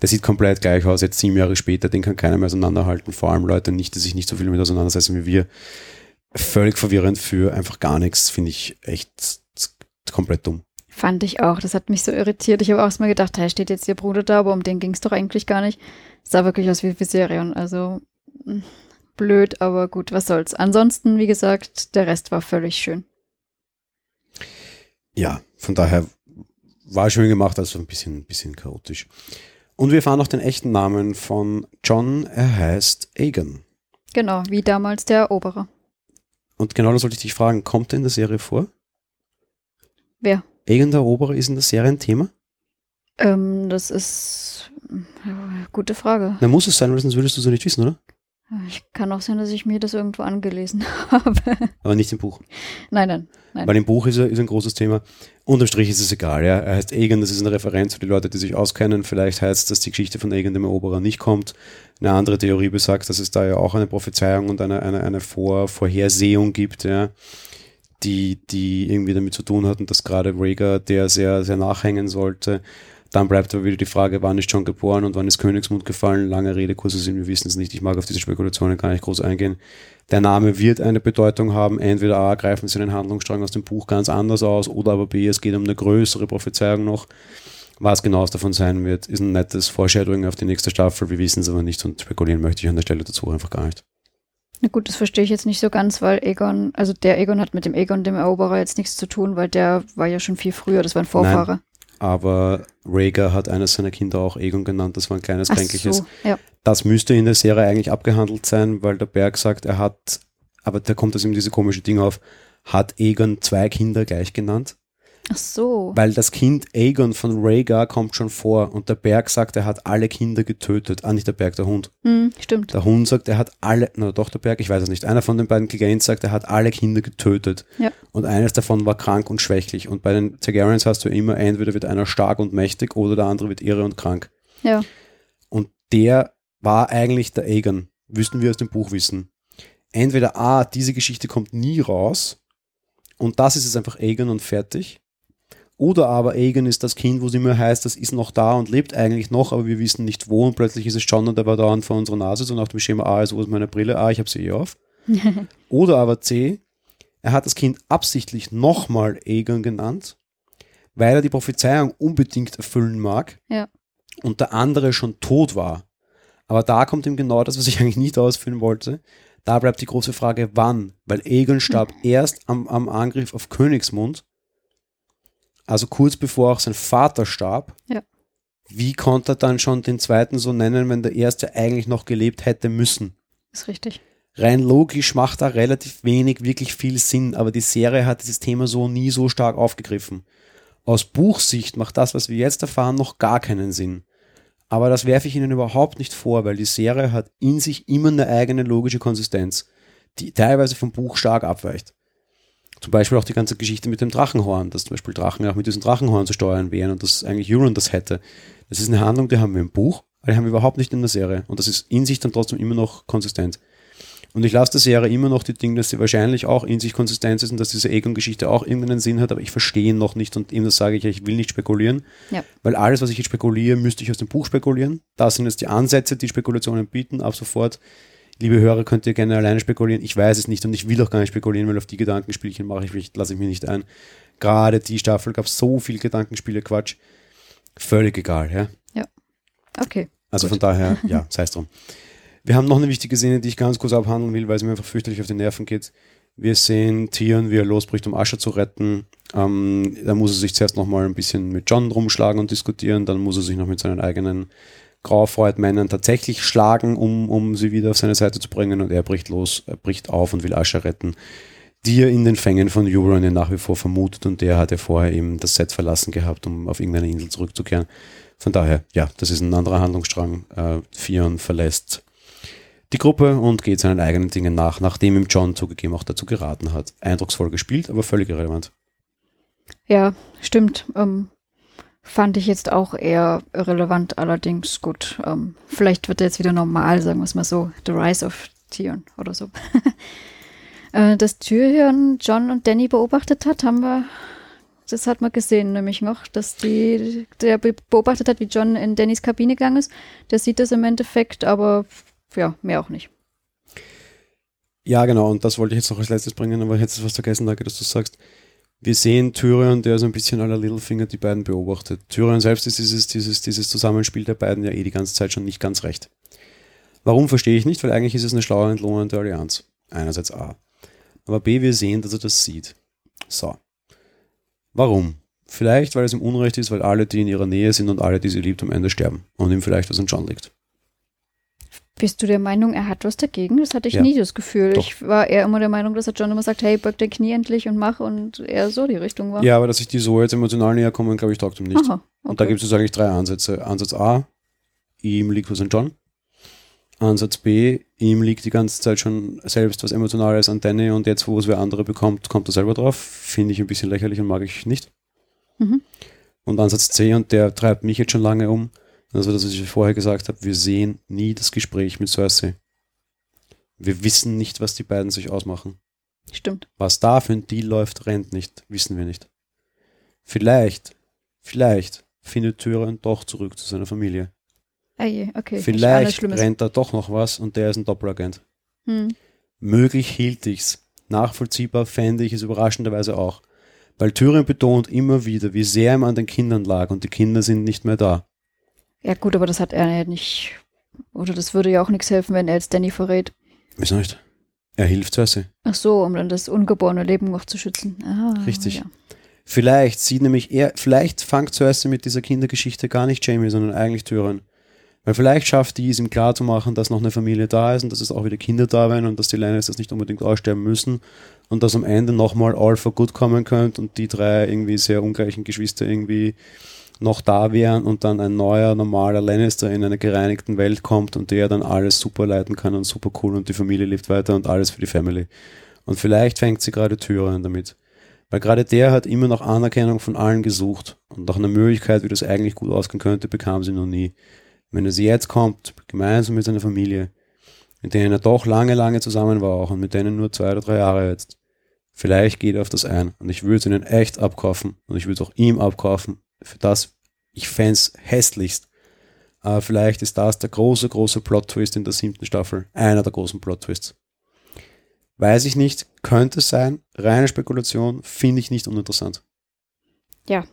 Der sieht komplett gleich aus, jetzt sieben Jahre später, den kann keiner mehr auseinanderhalten. Vor allem Leute nicht, die sich nicht so viel mit auseinandersetzen wie wir. Völlig verwirrend für einfach gar nichts, finde ich echt komplett dumm. Fand ich auch. Das hat mich so irritiert. Ich habe auch erstmal gedacht, hey, steht jetzt ihr Bruder da, aber um den ging es doch eigentlich gar nicht. Es sah wirklich aus wie Viserion. Also mh, blöd, aber gut, was soll's. Ansonsten, wie gesagt, der Rest war völlig schön. ja, von daher war schön gemacht, also ein bisschen, ein bisschen chaotisch. Und wir erfahren noch den echten Namen von John. Er heißt Egan. Genau, wie damals der Eroberer. Und genau das sollte ich dich fragen, kommt er in der Serie vor? Wer? Egan der Eroberer ist in der Serie ein Thema? Ähm, das ist äh, gute Frage. Na, muss es sein, weil sonst würdest du so nicht wissen, oder? Ich kann auch sein, dass ich mir das irgendwo angelesen habe. Aber nicht im Buch. nein, nein, nein. Weil im Buch ist, ist ein großes Thema. Unterm Strich ist es egal. Ja. Er heißt Egan, das ist eine Referenz für die Leute, die sich auskennen. Vielleicht heißt es, dass die Geschichte von Egan dem Eroberer nicht kommt. Eine andere Theorie besagt, dass es da ja auch eine Prophezeiung und eine, eine, eine Vor Vorhersehung gibt, ja, die, die irgendwie damit zu tun hat und dass gerade Rhaegar der sehr, sehr nachhängen sollte. Dann bleibt aber wieder die Frage, wann ist John geboren und wann ist Königsmund gefallen. Lange Rede, kurzer Sinn, wir wissen es nicht. Ich mag auf diese Spekulationen gar nicht groß eingehen. Der Name wird eine Bedeutung haben. Entweder A, greifen sie den Handlungsstrang aus dem Buch ganz anders aus oder aber B, es geht um eine größere Prophezeiung noch. Was genau es davon sein wird, ist ein nettes Foreshadowing auf die nächste Staffel. Wir wissen es aber nicht und spekulieren möchte ich an der Stelle dazu einfach gar nicht. Na gut, das verstehe ich jetzt nicht so ganz, weil Egon, also der Egon hat mit dem Egon, dem Eroberer, jetzt nichts zu tun, weil der war ja schon viel früher, das war ein Vorfahre. Aber Rhaegar hat eines seiner Kinder auch Egon genannt. Das war ein kleines kränkliches. so, ja. Das müsste in der Serie eigentlich abgehandelt sein, weil der Berg sagt, er hat, aber da kommt das ihm diese komische Ding auf, hat Egon zwei Kinder gleich genannt. Ach so. Weil das Kind Aegon von Rhaegar kommt schon vor und der Berg sagt, er hat alle Kinder getötet. Ah, nicht der Berg, der Hund. Hm, stimmt. Der Hund sagt, er hat alle, na doch der Berg, ich weiß es nicht. Einer von den beiden Cleganes sagt, er hat alle Kinder getötet. Ja. Und eines davon war krank und schwächlich. Und bei den Targaryens hast du immer, entweder wird einer stark und mächtig oder der andere wird irre und krank. Ja. Und der war eigentlich der Aegon. Wüssten wir aus dem Buch wissen. Entweder A, diese Geschichte kommt nie raus und das ist jetzt einfach Aegon und fertig. Oder aber Aegon ist das Kind, wo es immer heißt, das ist noch da und lebt eigentlich noch, aber wir wissen nicht wo und plötzlich ist es John und der war dauernd vor unserer Nase, so nach dem Schema A ist, wo ist meine Brille? A, ich habe sie eh auf. Oder aber C, er hat das Kind absichtlich nochmal Aegon genannt, weil er die Prophezeiung unbedingt erfüllen mag Ja. und der andere schon tot war. Aber da kommt ihm genau das, was ich eigentlich nicht ausführen wollte. Da bleibt die große Frage, wann? Weil Aegon starb erst am, am Angriff auf Königsmund, also kurz bevor auch sein Vater starb. Ja. Wie konnte er dann schon den zweiten so nennen, wenn der erste eigentlich noch gelebt hätte müssen? Ist richtig. Rein logisch macht da relativ wenig wirklich viel Sinn, aber die Serie hat dieses Thema so nie so stark aufgegriffen. Aus Buchsicht macht das, was wir jetzt erfahren, noch gar keinen Sinn. Aber das werfe ich Ihnen überhaupt nicht vor, weil die Serie hat in sich immer eine eigene logische Konsistenz, die teilweise vom Buch stark abweicht. Zum Beispiel auch die ganze Geschichte mit dem Drachenhorn, dass zum Beispiel Drachen auch mit diesem Drachenhorn zu steuern wären und dass eigentlich Euron das hätte. Das ist eine Handlung, die haben wir im Buch, aber die haben wir überhaupt nicht in der Serie. Und das ist in sich dann trotzdem immer noch konsistent. Und ich lasse der Serie immer noch die Dinge, dass sie wahrscheinlich auch in sich konsistent ist und dass diese Egon-Geschichte auch irgendeinen Sinn hat, aber ich verstehe ihn noch nicht und ihm das sage ich, ja, ich will nicht spekulieren, Ja. weil alles, was ich jetzt spekuliere, müsste ich aus dem Buch spekulieren. Das sind jetzt die Ansätze, die Spekulationen bieten, ab sofort. Liebe Hörer, könnt ihr gerne alleine spekulieren. Ich weiß es nicht und ich will auch gar nicht spekulieren, weil auf die Gedankenspielchen mache ich mich, lasse ich mich nicht ein. Gerade die Staffel gab so viel Gedankenspiele, Quatsch. Völlig egal, ja. Okay. Also Gut. von daher, ja, sei es drum. Wir haben noch eine wichtige Szene, die ich ganz kurz abhandeln will, weil es mir einfach fürchterlich auf die Nerven geht. Wir sehen Tion, wie er losbricht, um Asche zu retten. Ähm, da muss er sich zuerst nochmal ein bisschen mit John rumschlagen und diskutieren. Dann muss er sich noch mit seinen eigenen Graufreud-Männern tatsächlich schlagen, um, um sie wieder auf seine Seite zu bringen. Und er bricht los, er bricht auf und will Asche retten, die er in den Fängen von Euron ja nach wie vor vermutet. Und der hat ja vorher eben das Set verlassen gehabt, um auf irgendeine Insel zurückzukehren. Von daher, ja, das ist ein anderer Handlungsstrang. Äh, Fion verlässt die Gruppe und geht seinen eigenen Dingen nach, nachdem ihm John zugegeben auch dazu geraten hat. Eindrucksvoll gespielt, aber völlig irrelevant. Ja, stimmt. Ähm, Fand ich jetzt auch eher irrelevant, allerdings gut. Ähm, vielleicht wird er jetzt wieder normal, sagen wir es mal so. The Rise of Tion oder so. äh, das Türhirn John und Danny beobachtet hat, haben wir, das hat man gesehen, nämlich noch, dass die, der beobachtet hat, wie John in Dannys Kabine gegangen ist. Der sieht das im Endeffekt, aber ja, mehr auch nicht. Ja, genau, und das wollte ich jetzt noch als letztes bringen, aber ich hätte was vergessen, danke, dass du sagst. Wir sehen Tyrion, der so ein bisschen aller Littlefinger die beiden beobachtet. Tyrion selbst ist dieses, dieses, dieses Zusammenspiel der beiden ja eh die ganze Zeit schon nicht ganz recht. Warum verstehe ich nicht, weil eigentlich ist es eine schlaue Entlohnung der Allianz. Einerseits A. Aber B, wir sehen, dass er das sieht. So. Warum? Vielleicht, weil es ihm Unrecht ist, weil alle, die in ihrer Nähe sind und alle, die sie liebt, am Ende sterben und ihm vielleicht was an John liegt. Bist du der Meinung, er hat was dagegen? Das hatte ich ja. nie das Gefühl. Doch. Ich war eher immer der Meinung, dass er John immer sagt, hey, beug dein Knie endlich und mach und er so die Richtung war. Ja, aber dass sich die so jetzt emotional näher kommen, glaube ich, taugt ihm nicht. Aha, okay. Und da gibt es eigentlich drei Ansätze. Ansatz A, ihm liegt was an John. Ansatz B, ihm liegt die ganze Zeit schon selbst was Emotionales an Danny und jetzt, wo es wer andere bekommt, kommt er selber drauf. Finde ich ein bisschen lächerlich und mag ich nicht. Mhm. Und Ansatz C, und der treibt mich jetzt schon lange um, also das, was ich vorher gesagt habe, wir sehen nie das Gespräch mit Cersei. Wir wissen nicht, was die beiden sich ausmachen. Stimmt. Was da für ein Deal läuft, rennt nicht, wissen wir nicht. Vielleicht, vielleicht findet Tyrion doch zurück zu seiner Familie. Ah je, okay. Vielleicht rennt da doch noch was und der ist ein Doppelagent. Hm. Möglich hielt ich's. Nachvollziehbar fände ich es überraschenderweise auch. Weil Tyrion betont immer wieder, wie sehr ihm an den Kindern lag und die Kinder sind nicht mehr da. Ja, gut, aber das hat er ja nicht. Oder das würde ja auch nichts helfen, wenn er jetzt Danny verrät. Wieso nicht? Er hilft Cersei. Ach so, um dann das ungeborene Leben noch zu schützen. Ah, Richtig. Ja. Vielleicht sieht nämlich er, vielleicht fangt Cersei mit dieser Kindergeschichte gar nicht Jamie, sondern eigentlich Tyrion. Weil vielleicht schafft die es ihm klar zu machen, dass noch eine Familie da ist und dass es auch wieder Kinder da werden und dass die Lannisters nicht unbedingt aussterben müssen und dass am Ende nochmal All for Good kommen könnte und die drei irgendwie sehr ungleichen Geschwister irgendwie noch da wären und dann ein neuer, normaler Lannister in einer gereinigten Welt kommt und der dann alles super leiten kann und super cool und die Familie lebt weiter und alles für die Family. Und vielleicht fängt sie gerade Türen damit. Weil gerade der hat immer noch Anerkennung von allen gesucht und nach einer Möglichkeit, wie das eigentlich gut ausgehen könnte, bekam sie noch nie. Wenn er sie jetzt kommt, gemeinsam mit seiner Familie, mit denen er doch lange, lange zusammen war auch und mit denen nur zwei oder drei Jahre jetzt, vielleicht geht er auf das ein und ich würde es ihnen echt abkaufen und ich würde es auch ihm abkaufen, für das, ich es hässlichst. Aber vielleicht ist das der große, große Plot-Twist in der siebten Staffel. Einer der großen Plot-Twists. Weiß ich nicht, könnte sein. Reine Spekulation, finde ich nicht uninteressant. Ja,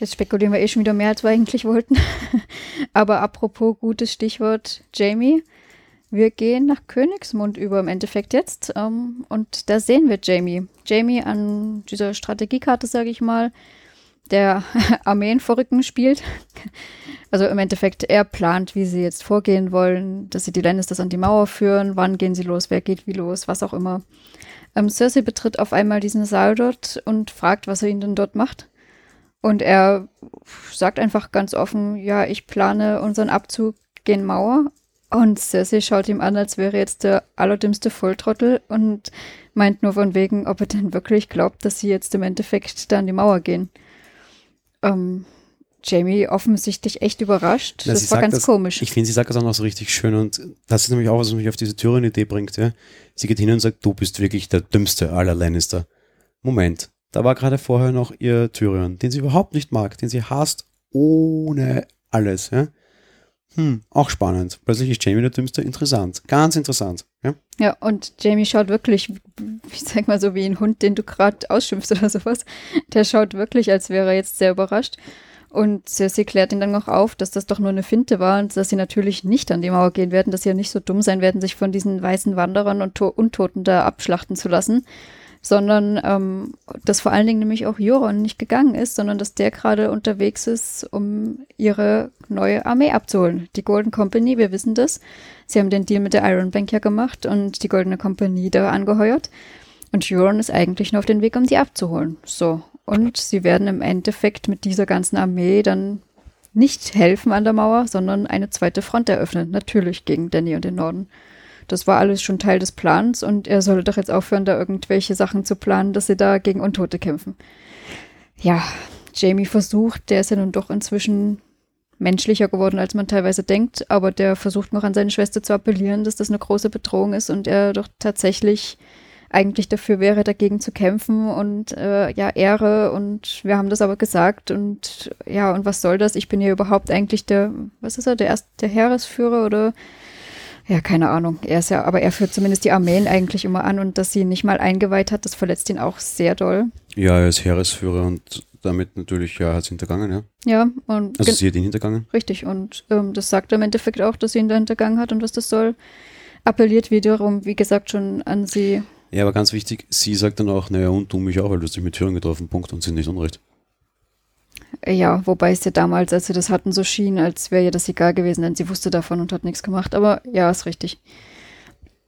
jetzt spekulieren wir eh schon wieder mehr, als wir eigentlich wollten. Aber apropos gutes Stichwort Jamie. Wir gehen nach Königsmund über im Endeffekt jetzt. Um, und da sehen wir Jamie. Jamie an dieser Strategiekarte, sage ich mal, der Armeenverrückten spielt. Also im Endeffekt, er plant, wie sie jetzt vorgehen wollen, dass sie die Lannisters an die Mauer führen, wann gehen sie los, wer geht wie los, was auch immer. Ähm, Cersei betritt auf einmal diesen Saal dort und fragt, was er ihn denn dort macht. Und er sagt einfach ganz offen, ja, ich plane unseren Abzug gen Mauer. Und Cersei schaut ihm an, als wäre jetzt der allerdümmste Volltrottel und meint nur von wegen, ob er denn wirklich glaubt, dass sie jetzt im Endeffekt da an die Mauer gehen ähm, Jamie offensichtlich echt überrascht. Na, das war ganz das, komisch. Ich finde, sie sagt das auch noch so richtig schön und das ist nämlich auch, was mich auf diese Tyrion-Idee bringt. Ja? Sie geht hin und sagt, du bist wirklich der dümmste aller Lannister. Moment, da war gerade vorher noch ihr Tyrion, den sie überhaupt nicht mag, den sie hasst ohne alles. Ja? Hm, auch spannend. Plötzlich ist Jamie der Dümmste. Interessant. Ganz interessant. Ja, ja und Jamie schaut wirklich, ich sag mal so wie ein Hund, den du gerade ausschimpfst oder sowas. Der schaut wirklich, als wäre er jetzt sehr überrascht. Und Cersei klärt ihn dann noch auf, dass das doch nur eine Finte war und dass sie natürlich nicht an die Mauer gehen werden, dass sie ja nicht so dumm sein werden, sich von diesen weißen Wanderern und to Untoten da abschlachten zu lassen sondern ähm, dass vor allen Dingen nämlich auch Joron nicht gegangen ist, sondern dass der gerade unterwegs ist, um ihre neue Armee abzuholen. Die Golden Company, wir wissen das. Sie haben den Deal mit der Iron Bank ja gemacht und die Goldene Company da angeheuert. Und Joron ist eigentlich nur auf dem Weg, um die abzuholen. So. Und sie werden im Endeffekt mit dieser ganzen Armee dann nicht helfen an der Mauer, sondern eine zweite Front eröffnen. Natürlich gegen Danny und den Norden. Das war alles schon Teil des Plans und er soll doch jetzt aufhören, da irgendwelche Sachen zu planen, dass sie da gegen Untote kämpfen. Ja, Jamie versucht, der ist ja nun doch inzwischen menschlicher geworden, als man teilweise denkt, aber der versucht noch an seine Schwester zu appellieren, dass das eine große Bedrohung ist und er doch tatsächlich eigentlich dafür wäre, dagegen zu kämpfen und äh, ja, Ehre und wir haben das aber gesagt und ja, und was soll das? Ich bin hier überhaupt eigentlich der, was ist er, der erste, der Heeresführer oder ja, keine Ahnung. Er ist ja, aber er führt zumindest die Armeen eigentlich immer an und dass sie ihn nicht mal eingeweiht hat, das verletzt ihn auch sehr doll. Ja, er ist Heeresführer und damit natürlich, ja, hat es hintergangen, ja. Ja, und Also sie hat ihn hintergangen. richtig. Und ähm, das sagt er im Endeffekt auch, dass sie ihn da hintergangen hat und was das soll. Appelliert wiederum, wie gesagt, schon an sie. Ja, aber ganz wichtig, sie sagt dann auch, naja, und du mich auch, weil du hast dich mit Türen getroffen, Punkt, und sie nicht unrecht. Ja, wobei es ja damals, als sie das hatten, so schien, als wäre ihr das egal gewesen, denn sie wusste davon und hat nichts gemacht. Aber ja, ist richtig.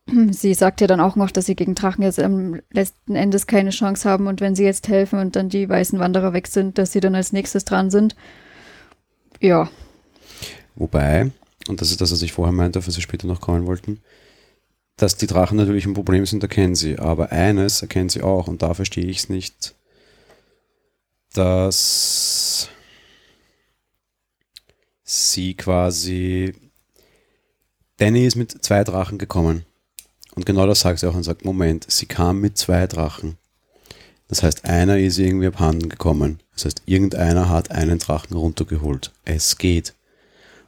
Sie sagt ja dann auch noch, dass sie gegen Drachen jetzt am letzten Endes keine Chance haben und wenn sie jetzt helfen und dann die weißen Wanderer weg sind, dass sie dann als nächstes dran sind. Ja, Wobei, und das ist das, was ich vorher meinte, auf was wir später noch kommen wollten, dass die Drachen natürlich ein Problem sind, erkennen sie. Aber eines erkennen sie auch, und da verstehe ich es nicht, dass sie quasi. Danny ist mit zwei Drachen gekommen. Und genau das sagt sie auch und sagt: Moment, sie kam mit zwei Drachen. Das heißt, einer ist irgendwie abhanden gekommen. Das heißt, irgendeiner hat einen Drachen runtergeholt. Es geht.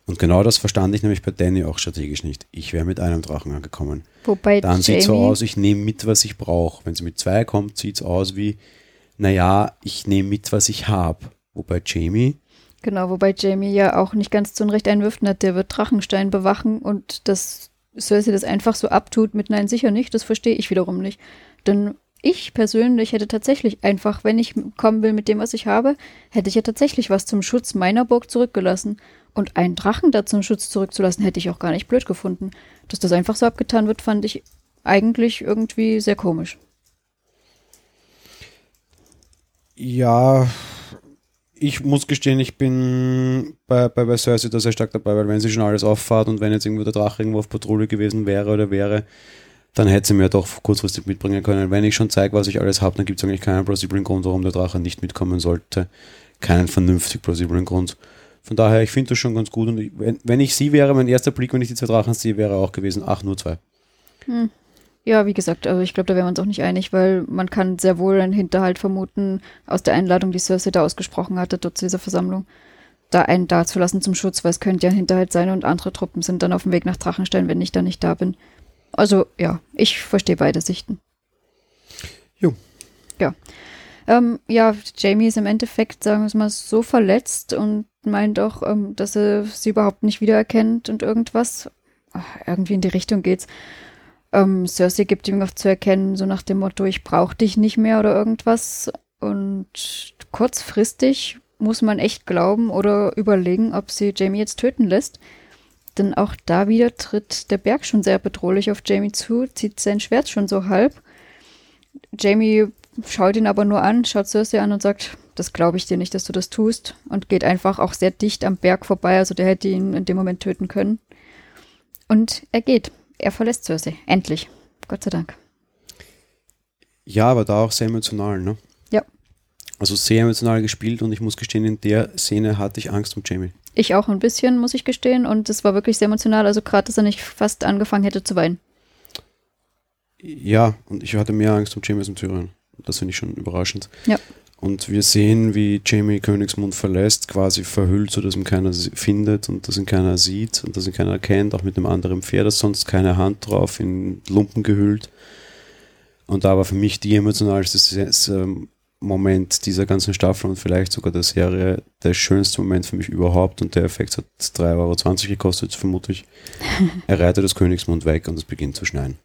Und genau das verstand ich nämlich bei Danny auch strategisch nicht. Ich wäre mit einem Drachen angekommen. wobei Dann sieht so Jamie, aus, ich nehme mit, was ich brauche. Wenn sie mit zwei kommt, sieht es aus wie, naja, ich nehme mit, was ich habe. Wobei Jamie, genau, wobei Jamie ja auch nicht ganz zu Unrecht einwirft, na, der wird Drachenstein bewachen und dass Cersei das einfach so abtut mit Nein, sicher nicht, das verstehe ich wiederum nicht. Denn ich persönlich hätte tatsächlich einfach, wenn ich kommen will mit dem, was ich habe, hätte ich ja tatsächlich was zum Schutz meiner Burg zurückgelassen. Und einen Drachen da zum Schutz zurückzulassen, hätte ich auch gar nicht blöd gefunden. Dass das einfach so abgetan wird, fand ich eigentlich irgendwie sehr komisch. Ja, ich muss gestehen, ich bin bei, bei, bei Cersei da sehr stark dabei, weil wenn sie schon alles auffahrt und wenn jetzt irgendwo der Drache irgendwo auf Patrouille gewesen wäre oder wäre, dann hätte sie mir doch kurzfristig mitbringen können. Wenn ich schon zeige, was ich alles habe, dann gibt es eigentlich keinen plausiblen Grund, warum der Drache nicht mitkommen sollte. Keinen vernünftig plausiblen Grund. Von daher, ich finde das schon ganz gut. Und ich, wenn, wenn ich sie wäre, mein erster Blick, wenn ich die zwei Drachen sehe, wäre auch gewesen, ach, nur zwei. Ja, wie gesagt, also ich glaube, da wären wir uns auch nicht einig, weil man kann sehr wohl einen Hinterhalt vermuten aus der Einladung, die Cersei da ausgesprochen hatte, dort zu dieser Versammlung, da einen da zu lassen zum Schutz, weil es könnte ja ein Hinterhalt sein und andere Truppen sind dann auf dem Weg nach Drachenstein, wenn ich da nicht da bin. Also ja, ich verstehe beide Sichten. Jo. Ja. Ähm, ja, Jamie ist im Endeffekt, sagen wir es mal, so verletzt und meint auch, ähm, dass er sie überhaupt nicht wiedererkennt und irgendwas. Ach, irgendwie in die Richtung geht's. Ähm, Cersei gibt ihm noch zu erkennen, so nach dem Motto, ich brauche dich nicht mehr oder irgendwas. Und kurzfristig muss man echt glauben oder überlegen, ob sie Jamie jetzt töten lässt. Denn auch da wieder tritt der Berg schon sehr bedrohlich auf Jamie zu, zieht sein Schwert schon so halb. Jamie schaut ihn aber nur an, schaut Cersei an und sagt, das glaube ich dir nicht, dass du das tust. Und geht einfach auch sehr dicht am Berg vorbei, also der hätte ihn in dem Moment töten können. Und er geht. Er verlässt Cersei. Endlich. Gott sei Dank. Ja, aber da auch sehr emotional, ne? Ja. Also sehr emotional gespielt und ich muss gestehen, in der Szene hatte ich Angst um Jamie. Ich auch ein bisschen, muss ich gestehen. Und es war wirklich sehr emotional. Also gerade, dass er nicht fast angefangen hätte zu weinen. Ja, und ich hatte mehr Angst um Jamie als um Tyrion. Das finde ich schon überraschend. Ja. Und wir sehen, wie Jamie Königsmund verlässt, quasi verhüllt, sodass ihn keiner findet und dass ihn keiner sieht und dass ihn keiner erkennt, auch mit einem anderen Pferd, das sonst keine Hand drauf, in Lumpen gehüllt. Und da war für mich die emotionalste Moment dieser ganzen Staffel und vielleicht sogar der Serie der schönste Moment für mich überhaupt und der Effekt hat 3,20 Euro gekostet, vermutlich. er reitet das Königsmund weg und es beginnt zu schneien.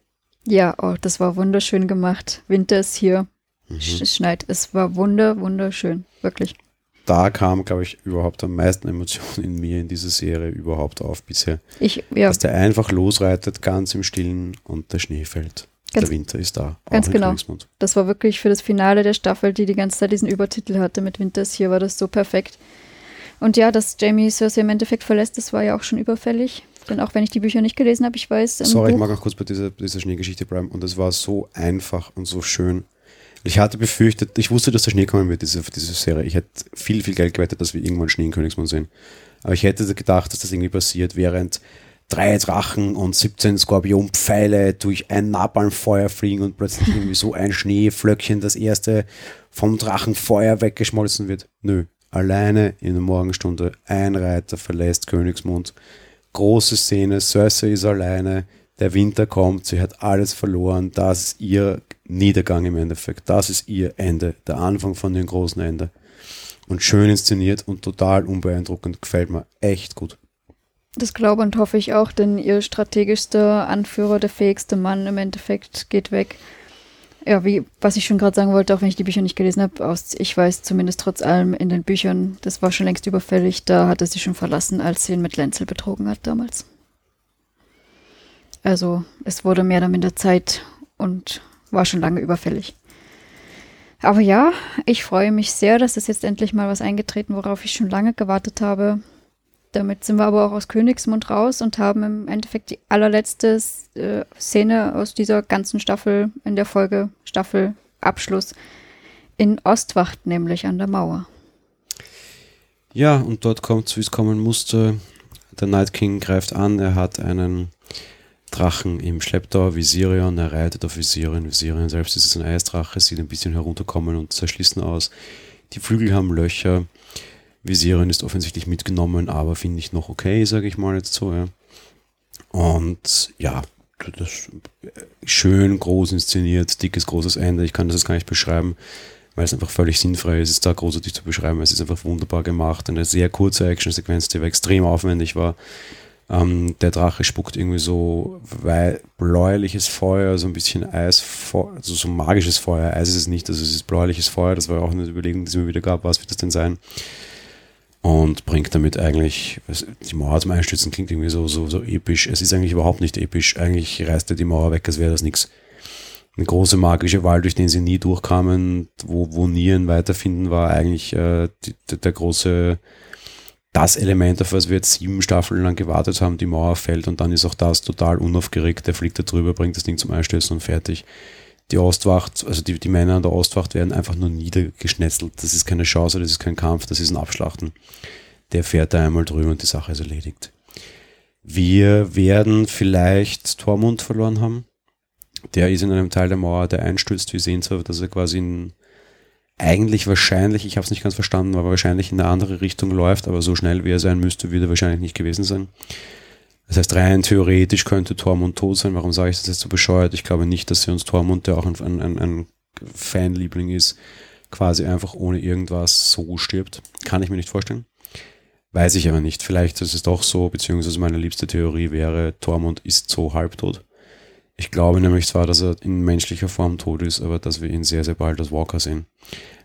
Ja, oh, das war wunderschön gemacht. Winter ist hier. Mhm. Es schneit. Es war wunder, wunderschön. Wirklich. da kam, glaube ich, überhaupt am meisten Emotionen in mir in dieser Serie überhaupt auf bisher. Ich, ja, Dass der einfach losreitet, ganz im Stillen und der Schnee fällt. Ganz- der Winter ist da. ganz genau. Das war wirklich für das Finale der Staffel, die die ganze Zeit diesen Übertitel hatte mit Winter ist hier, war das so perfekt. Und ja, dass Jamie Cersei im Endeffekt verlässt, das war ja auch schon überfällig. Denn auch wenn ich die Bücher nicht gelesen habe, ich weiß, Sorry, ich Buch, mag auch kurz bei dieser, dieser Schneegeschichte bleiben. Und es war so einfach und so schön. Ich hatte befürchtet, ich wusste, dass der Schnee kommen wird, diese, diese Serie. Ich hätte viel, viel Geld gewettet, dass wir irgendwann Schnee in Königsmund sehen. Aber ich hätte gedacht, dass das irgendwie passiert, während drei Drachen und 17 Skorpionpfeile durch ein Napalmfeuer fliegen und plötzlich irgendwie so ein Schneeflöckchen, das erste vom Drachenfeuer weggeschmolzen wird. Nö, alleine in der Morgenstunde ein Reiter verlässt Königsmund. Große Szene, Cersei ist alleine, der Winter kommt, sie hat alles verloren, das ist ihr Niedergang im Endeffekt, das ist ihr Ende, der Anfang von dem großen Ende. Und schön inszeniert und total unbeeindruckend, gefällt mir echt gut. Das glaube und hoffe ich auch, denn ihr strategischster Anführer, der fähigste Mann im Endeffekt geht weg. Ja, wie, was ich schon gerade sagen wollte, auch wenn ich die Bücher nicht gelesen habe, ich weiß zumindest trotz allem in den Büchern, das war schon längst überfällig, da hat er sie schon verlassen, als sie ihn mit Lenzel betrogen hat damals. Also es wurde mehr oder minder Zeit und war schon lange überfällig. Aber ja, ich freue mich sehr, dass es jetzt endlich mal was eingetreten, worauf ich schon lange gewartet habe. Damit sind wir aber auch aus Königsmund raus und haben im Endeffekt die allerletzte äh, Szene aus dieser ganzen Staffel in der Folge Staffel Abschluss in Ostwacht, nämlich an der Mauer. Ja, und dort kommt wie es kommen musste. Der Night King greift an, er hat einen Drachen im Schlepptau, Visirion, er reitet auf Visirion. Visirion selbst ist ein Eisdrache, sieht ein bisschen herunterkommen und zerschlissen aus. Die Flügel haben Löcher. Visirion ist offensichtlich mitgenommen, aber finde ich noch okay, sage ich mal jetzt so. Ja. Und ja, das schön groß inszeniert, dickes, großes Ende. Ich kann das jetzt gar nicht beschreiben, weil es einfach völlig sinnfrei ist, es da großartig zu beschreiben. Es ist einfach wunderbar gemacht. Eine sehr kurze Actionsequenz, die extrem aufwendig war. Ähm, der Drache spuckt irgendwie so bläuliches Feuer, so ein bisschen Eis, also so magisches Feuer. Eis ist es nicht, also es ist bläuliches Feuer. Das war auch eine Überlegung, die es mir wieder gab. Was wird das denn sein? Und bringt damit eigentlich, die Mauer zum Einstürzen klingt irgendwie so, so, so episch. Es ist eigentlich überhaupt nicht episch. Eigentlich reißt er die Mauer weg, als wäre das nichts. Eine große magische Wald, durch den sie nie durchkamen, wo, wo nie ein Weiterfinden war, eigentlich äh, die, der große das Element, auf was wir jetzt sieben Staffeln lang gewartet haben, die Mauer fällt und dann ist auch das total unaufgeregt. Der fliegt da drüber, bringt das Ding zum Einstürzen und fertig. Die Ostwacht, also die, die Männer an der Ostwacht werden einfach nur niedergeschnetzelt. Das ist keine Chance, das ist kein Kampf, das ist ein Abschlachten. Der fährt da einmal drüber und die Sache ist erledigt. Wir werden vielleicht Tormund verloren haben. Der ist in einem Teil der Mauer, der einstürzt. Wir sehen zwar, dass er quasi in eigentlich wahrscheinlich, ich habe es nicht ganz verstanden, aber wahrscheinlich in eine andere Richtung läuft, aber so schnell wie er sein müsste, wird er wahrscheinlich nicht gewesen sein. Das heißt, rein theoretisch könnte Tormund tot sein. Warum sage ich das jetzt so bescheuert? Ich glaube nicht, dass sie uns Tormund, der auch ein, ein, ein Fanliebling ist, quasi einfach ohne irgendwas so stirbt. Kann ich mir nicht vorstellen. Weiß ich aber nicht. Vielleicht ist es doch so, beziehungsweise meine liebste Theorie wäre, Tormund ist so halbtot. Ich glaube nämlich zwar, dass er in menschlicher Form tot ist, aber dass wir ihn sehr, sehr bald als Walker sehen.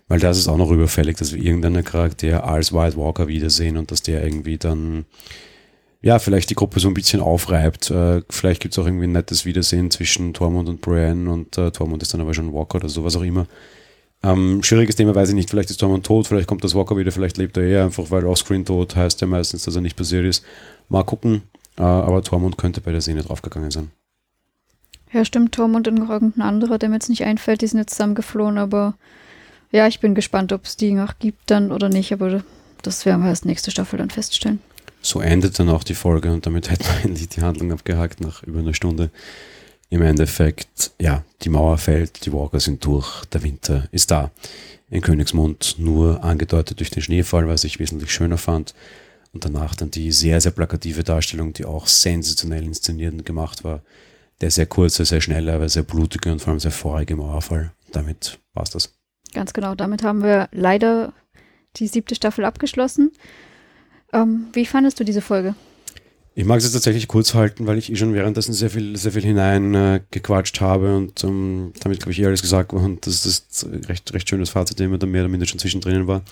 Weil das ist auch noch überfällig, dass wir irgendeinen Charakter als White Walker wiedersehen und dass der irgendwie dann, ja, vielleicht die Gruppe so ein bisschen aufreibt. Äh, vielleicht gibt es auch irgendwie ein nettes Wiedersehen zwischen Tormund und Brienne und äh, Tormund ist dann aber schon Walker oder sowas auch immer. Ähm, schwieriges Thema weiß ich nicht. Vielleicht ist Tormund tot, vielleicht kommt das Walker wieder, vielleicht lebt er eher einfach, weil Offscreen tot heißt ja meistens, dass er nicht passiert ist. Mal gucken. Äh, aber Tormund könnte bei der Szene draufgegangen sein. Ja, stimmt, Tormund und irgendein anderer, der mir jetzt nicht einfällt, die sind jetzt zusammengeflohen, aber ja, ich bin gespannt, ob es die noch gibt dann oder nicht, aber das werden wir erst nächste Staffel dann feststellen. So endet dann auch die Folge und damit hätten wir endlich die Handlung abgehakt nach über einer Stunde. Im Endeffekt, ja, die Mauer fällt, die Walker sind durch, der Winter ist da. In Königsmund nur angedeutet durch den Schneefall, was ich wesentlich schöner fand. Und danach dann die sehr, sehr plakative Darstellung, die auch sensationell inszeniert und gemacht war der sehr kurze, sehr schnelle, aber sehr blutige und vor allem sehr feurige Mauerfall. Damit war's das. Ganz genau. Damit haben wir leider die siebte Staffel abgeschlossen. Ähm, wie fandest du diese Folge? Ich mag es jetzt tatsächlich kurz halten, weil ich eh schon währenddessen sehr viel, sehr viel hineingequatscht äh, habe und ähm, damit, glaube ich, eh alles gesagt war und das ist ein recht, recht schönes Fazit, dem da mehr oder minder schon zwischendrin war.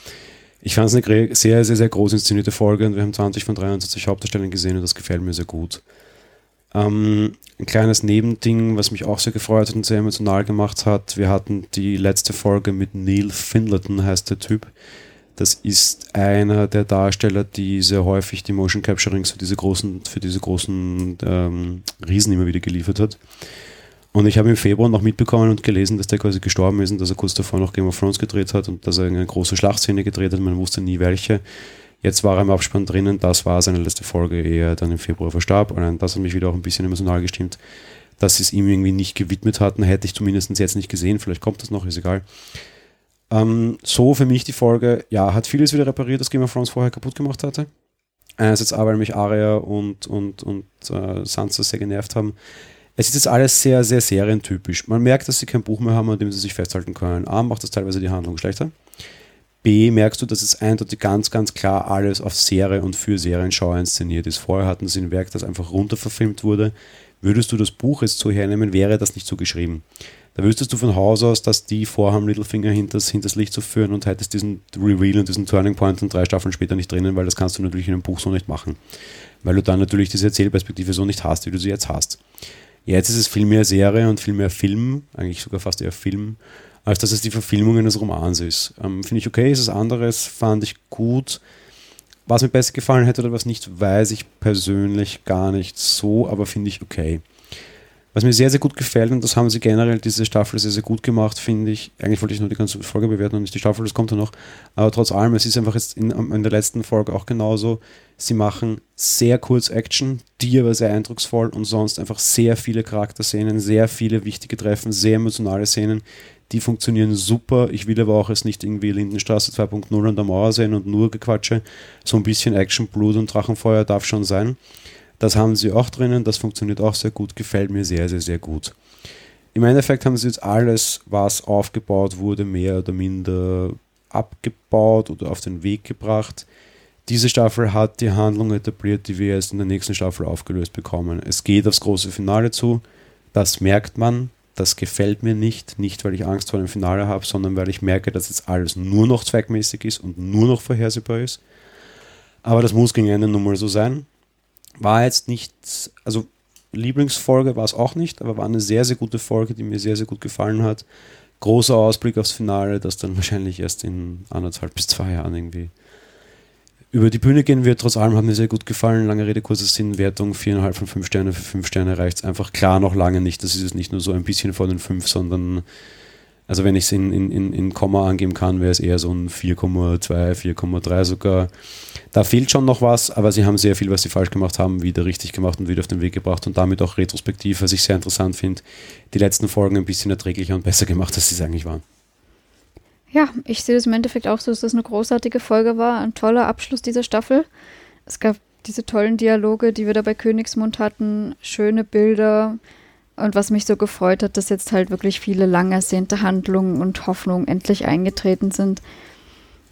Ich fand es eine sehr, sehr, sehr groß inszenierte Folge und wir haben 20 von 23 Hauptdarstellern gesehen und das gefällt mir sehr gut. Ähm, ein kleines Nebending, was mich auch sehr gefreut hat und sehr emotional gemacht hat. Wir hatten die letzte Folge mit Neil Finlayton, heißt der Typ. Das ist einer der Darsteller, die sehr häufig die Motion Capturings für diese großen, für diese großen ähm, Riesen immer wieder geliefert hat. Und ich habe im Februar noch mitbekommen und gelesen, dass der quasi gestorben ist und dass er kurz davor noch Game of Thrones gedreht hat und dass er eine große Schlachtszene gedreht hat. Man wusste nie welche. Jetzt war er im Abspann drinnen, das war seine letzte Folge, ehe er dann im Februar verstarb. Und das hat mich wieder auch ein bisschen emotional gestimmt, dass sie es ihm irgendwie nicht gewidmet hatten. Hätte ich zumindest jetzt nicht gesehen, vielleicht kommt das noch, ist egal. Ähm, so für mich die Folge, ja, hat vieles wieder repariert, das Game of Thrones vorher kaputt gemacht hatte. Einerseits weil mich Arya und, und, und äh, Sansa sehr genervt haben. Es ist jetzt alles sehr, sehr serientypisch. Man merkt, dass sie kein Buch mehr haben, an dem sie sich festhalten können. A, macht das teilweise die Handlung schlechter. B, merkst du, dass es eindeutig ganz, ganz klar alles auf Serie und für Serienschau inszeniert ist. Vorher hatten sie ein Werk, das einfach runterverfilmt wurde. Würdest du das Buch jetzt so hernehmen, wäre das nicht so geschrieben. Da wüsstest du von Haus aus, dass die vorhaben, Littlefinger hinters, hinters Licht zu führen und hättest diesen Reveal und diesen Turning Point und drei Staffeln später nicht drinnen, weil das kannst du natürlich in einem Buch so nicht machen. Weil du dann natürlich diese Erzählperspektive so nicht hast, wie du sie jetzt hast. Jetzt ist es viel mehr Serie und viel mehr Film, eigentlich sogar fast eher Film, als dass es die Verfilmung eines Romans ist. Ähm, Finde ich okay, ist es anderes, fand ich gut. Was mir besser gefallen hätte oder was nicht, weiß ich persönlich gar nicht so, aber finde ich okay. Was mir sehr, sehr gut gefällt, und das haben sie generell diese Staffel sehr, sehr gut gemacht, finde ich. Eigentlich wollte ich nur die ganze Folge bewerten und nicht die Staffel, das kommt ja noch. Aber trotz allem, es ist einfach jetzt in, in der letzten Folge auch genauso. Sie machen sehr kurz Action, die aber sehr eindrucksvoll und sonst einfach sehr viele Charakterszenen, sehr viele wichtige Treffen, sehr emotionale Szenen, die funktionieren super. Ich will aber auch jetzt nicht irgendwie Lindenstraße 2.0 an der Mauer sehen und nur Gequatsche. So ein bisschen Action, Blut und Drachenfeuer darf schon sein. Das haben sie auch drinnen, das funktioniert auch sehr gut, gefällt mir sehr, sehr, sehr gut. Im Endeffekt haben sie jetzt alles, was aufgebaut wurde, mehr oder minder abgebaut oder auf den Weg gebracht. Diese Staffel hat die Handlung etabliert, die wir erst in der nächsten Staffel aufgelöst bekommen. Es geht aufs große Finale zu, das merkt man, das gefällt mir nicht, nicht weil ich Angst vor dem Finale habe, sondern weil ich merke, dass jetzt alles nur noch zweckmäßig ist und nur noch vorhersehbar ist. Aber das muss gegen Ende nun mal so sein. War jetzt nicht, also Lieblingsfolge war es auch nicht, aber war eine sehr, sehr gute Folge, die mir sehr, sehr gut gefallen hat. Großer Ausblick aufs Finale, das dann wahrscheinlich erst in anderthalb bis zwei Jahren irgendwie über die Bühne gehen wird. Trotz allem hat mir sehr gut gefallen. Lange Rede, kurzer Sinn, Wertung 4,5 von 5 Sterne. Für 5 Sterne reicht es einfach klar noch lange nicht. Das ist es nicht nur so ein bisschen vor den 5, sondern also wenn ich es in, in, in Komma angeben kann, wäre es eher so ein 4,2, 4,3 sogar. Da fehlt schon noch was, aber sie haben sehr viel, was sie falsch gemacht haben, wieder richtig gemacht und wieder auf den Weg gebracht und damit auch retrospektiv, was ich sehr interessant finde, die letzten Folgen ein bisschen erträglicher und besser gemacht, als sie es eigentlich waren. Ja, ich sehe das im Endeffekt auch so, dass das eine großartige Folge war, ein toller Abschluss dieser Staffel. Es gab diese tollen Dialoge, die wir da bei Königsmund hatten, schöne Bilder. Und was mich so gefreut hat, dass jetzt halt wirklich viele lang ersehnte Handlungen und Hoffnungen endlich eingetreten sind.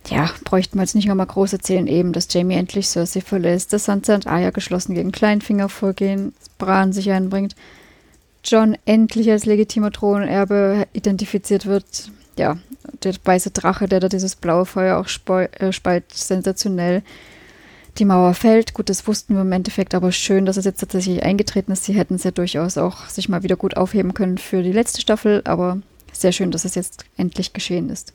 Ja, bräuchten wir jetzt nicht nochmal groß erzählen, eben, dass Jamie endlich Cersei verlässt, dass Sansa und Arya geschlossen gegen Kleinfinger vorgehen, Bran sich einbringt, John endlich als legitimer Thronerbe identifiziert wird, ja, der weiße Drache, der da dieses blaue Feuer auch äh, speit, sensationell. Die Mauer fällt, gut, das wussten wir im Endeffekt, aber schön, dass es jetzt tatsächlich eingetreten ist. Sie hätten es ja durchaus auch sich mal wieder gut aufheben können für die letzte Staffel, aber sehr schön, dass es jetzt endlich geschehen ist.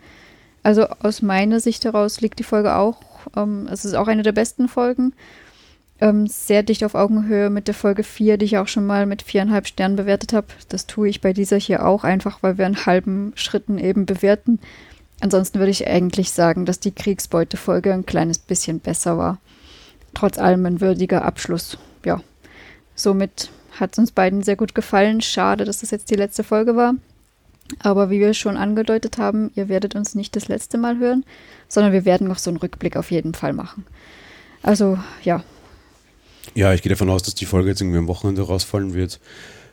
Also aus meiner Sicht heraus liegt die Folge auch, ähm, es ist auch eine der besten Folgen ähm, sehr dicht auf Augenhöhe mit der Folge 4, die ich auch schon mal mit viereinhalb Sternen bewertet habe. Das tue ich bei dieser hier auch einfach, weil wir in halben Schritten eben bewerten. Ansonsten würde ich eigentlich sagen, dass die Kriegsbeute-Folge ein kleines bisschen besser war. Trotz allem ein würdiger Abschluss. Ja, somit hat es uns beiden sehr gut gefallen. Schade, dass das jetzt die letzte Folge war. Aber wie wir schon angedeutet haben, ihr werdet uns nicht das letzte Mal hören, sondern wir werden noch so einen Rückblick auf jeden Fall machen. Also ja, ja, ich gehe davon aus, dass die Folge jetzt irgendwie am Wochenende rausfallen wird.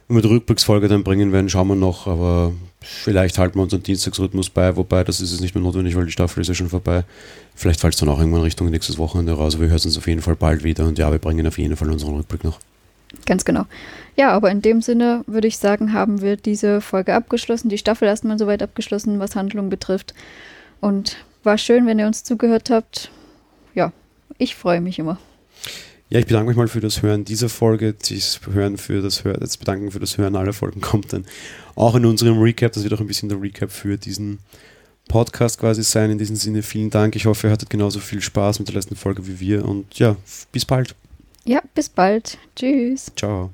Wenn wir die Rückblicksfolge dann bringen werden, schauen wir noch, aber vielleicht halten wir unseren Dienstagsrhythmus bei, wobei das ist es nicht mehr notwendig, weil die Staffel ist ja schon vorbei. Vielleicht fällt es dann auch irgendwann Richtung nächstes Wochenende raus. Wir hören uns auf jeden Fall bald wieder und ja, wir bringen auf jeden Fall unseren Rückblick noch. Ganz genau. Ja, aber in dem Sinne würde ich sagen, haben wir diese Folge abgeschlossen, die Staffel erstmal soweit abgeschlossen, was Handlung betrifft. Und war schön, wenn ihr uns zugehört habt. Ja, ich freue mich immer. Ja, ich bedanke mich mal für das Hören dieser Folge. Das Hören für das Hören, das Bedanken für das Hören aller Folgen kommt dann auch in unserem Recap. Das wird auch ein bisschen der Recap für diesen Podcast quasi sein. In diesem Sinne vielen Dank. Ich hoffe, ihr hattet genauso viel Spaß mit der letzten Folge wie wir. Und ja, bis bald. Ja, bis bald. Tschüss. Ciao.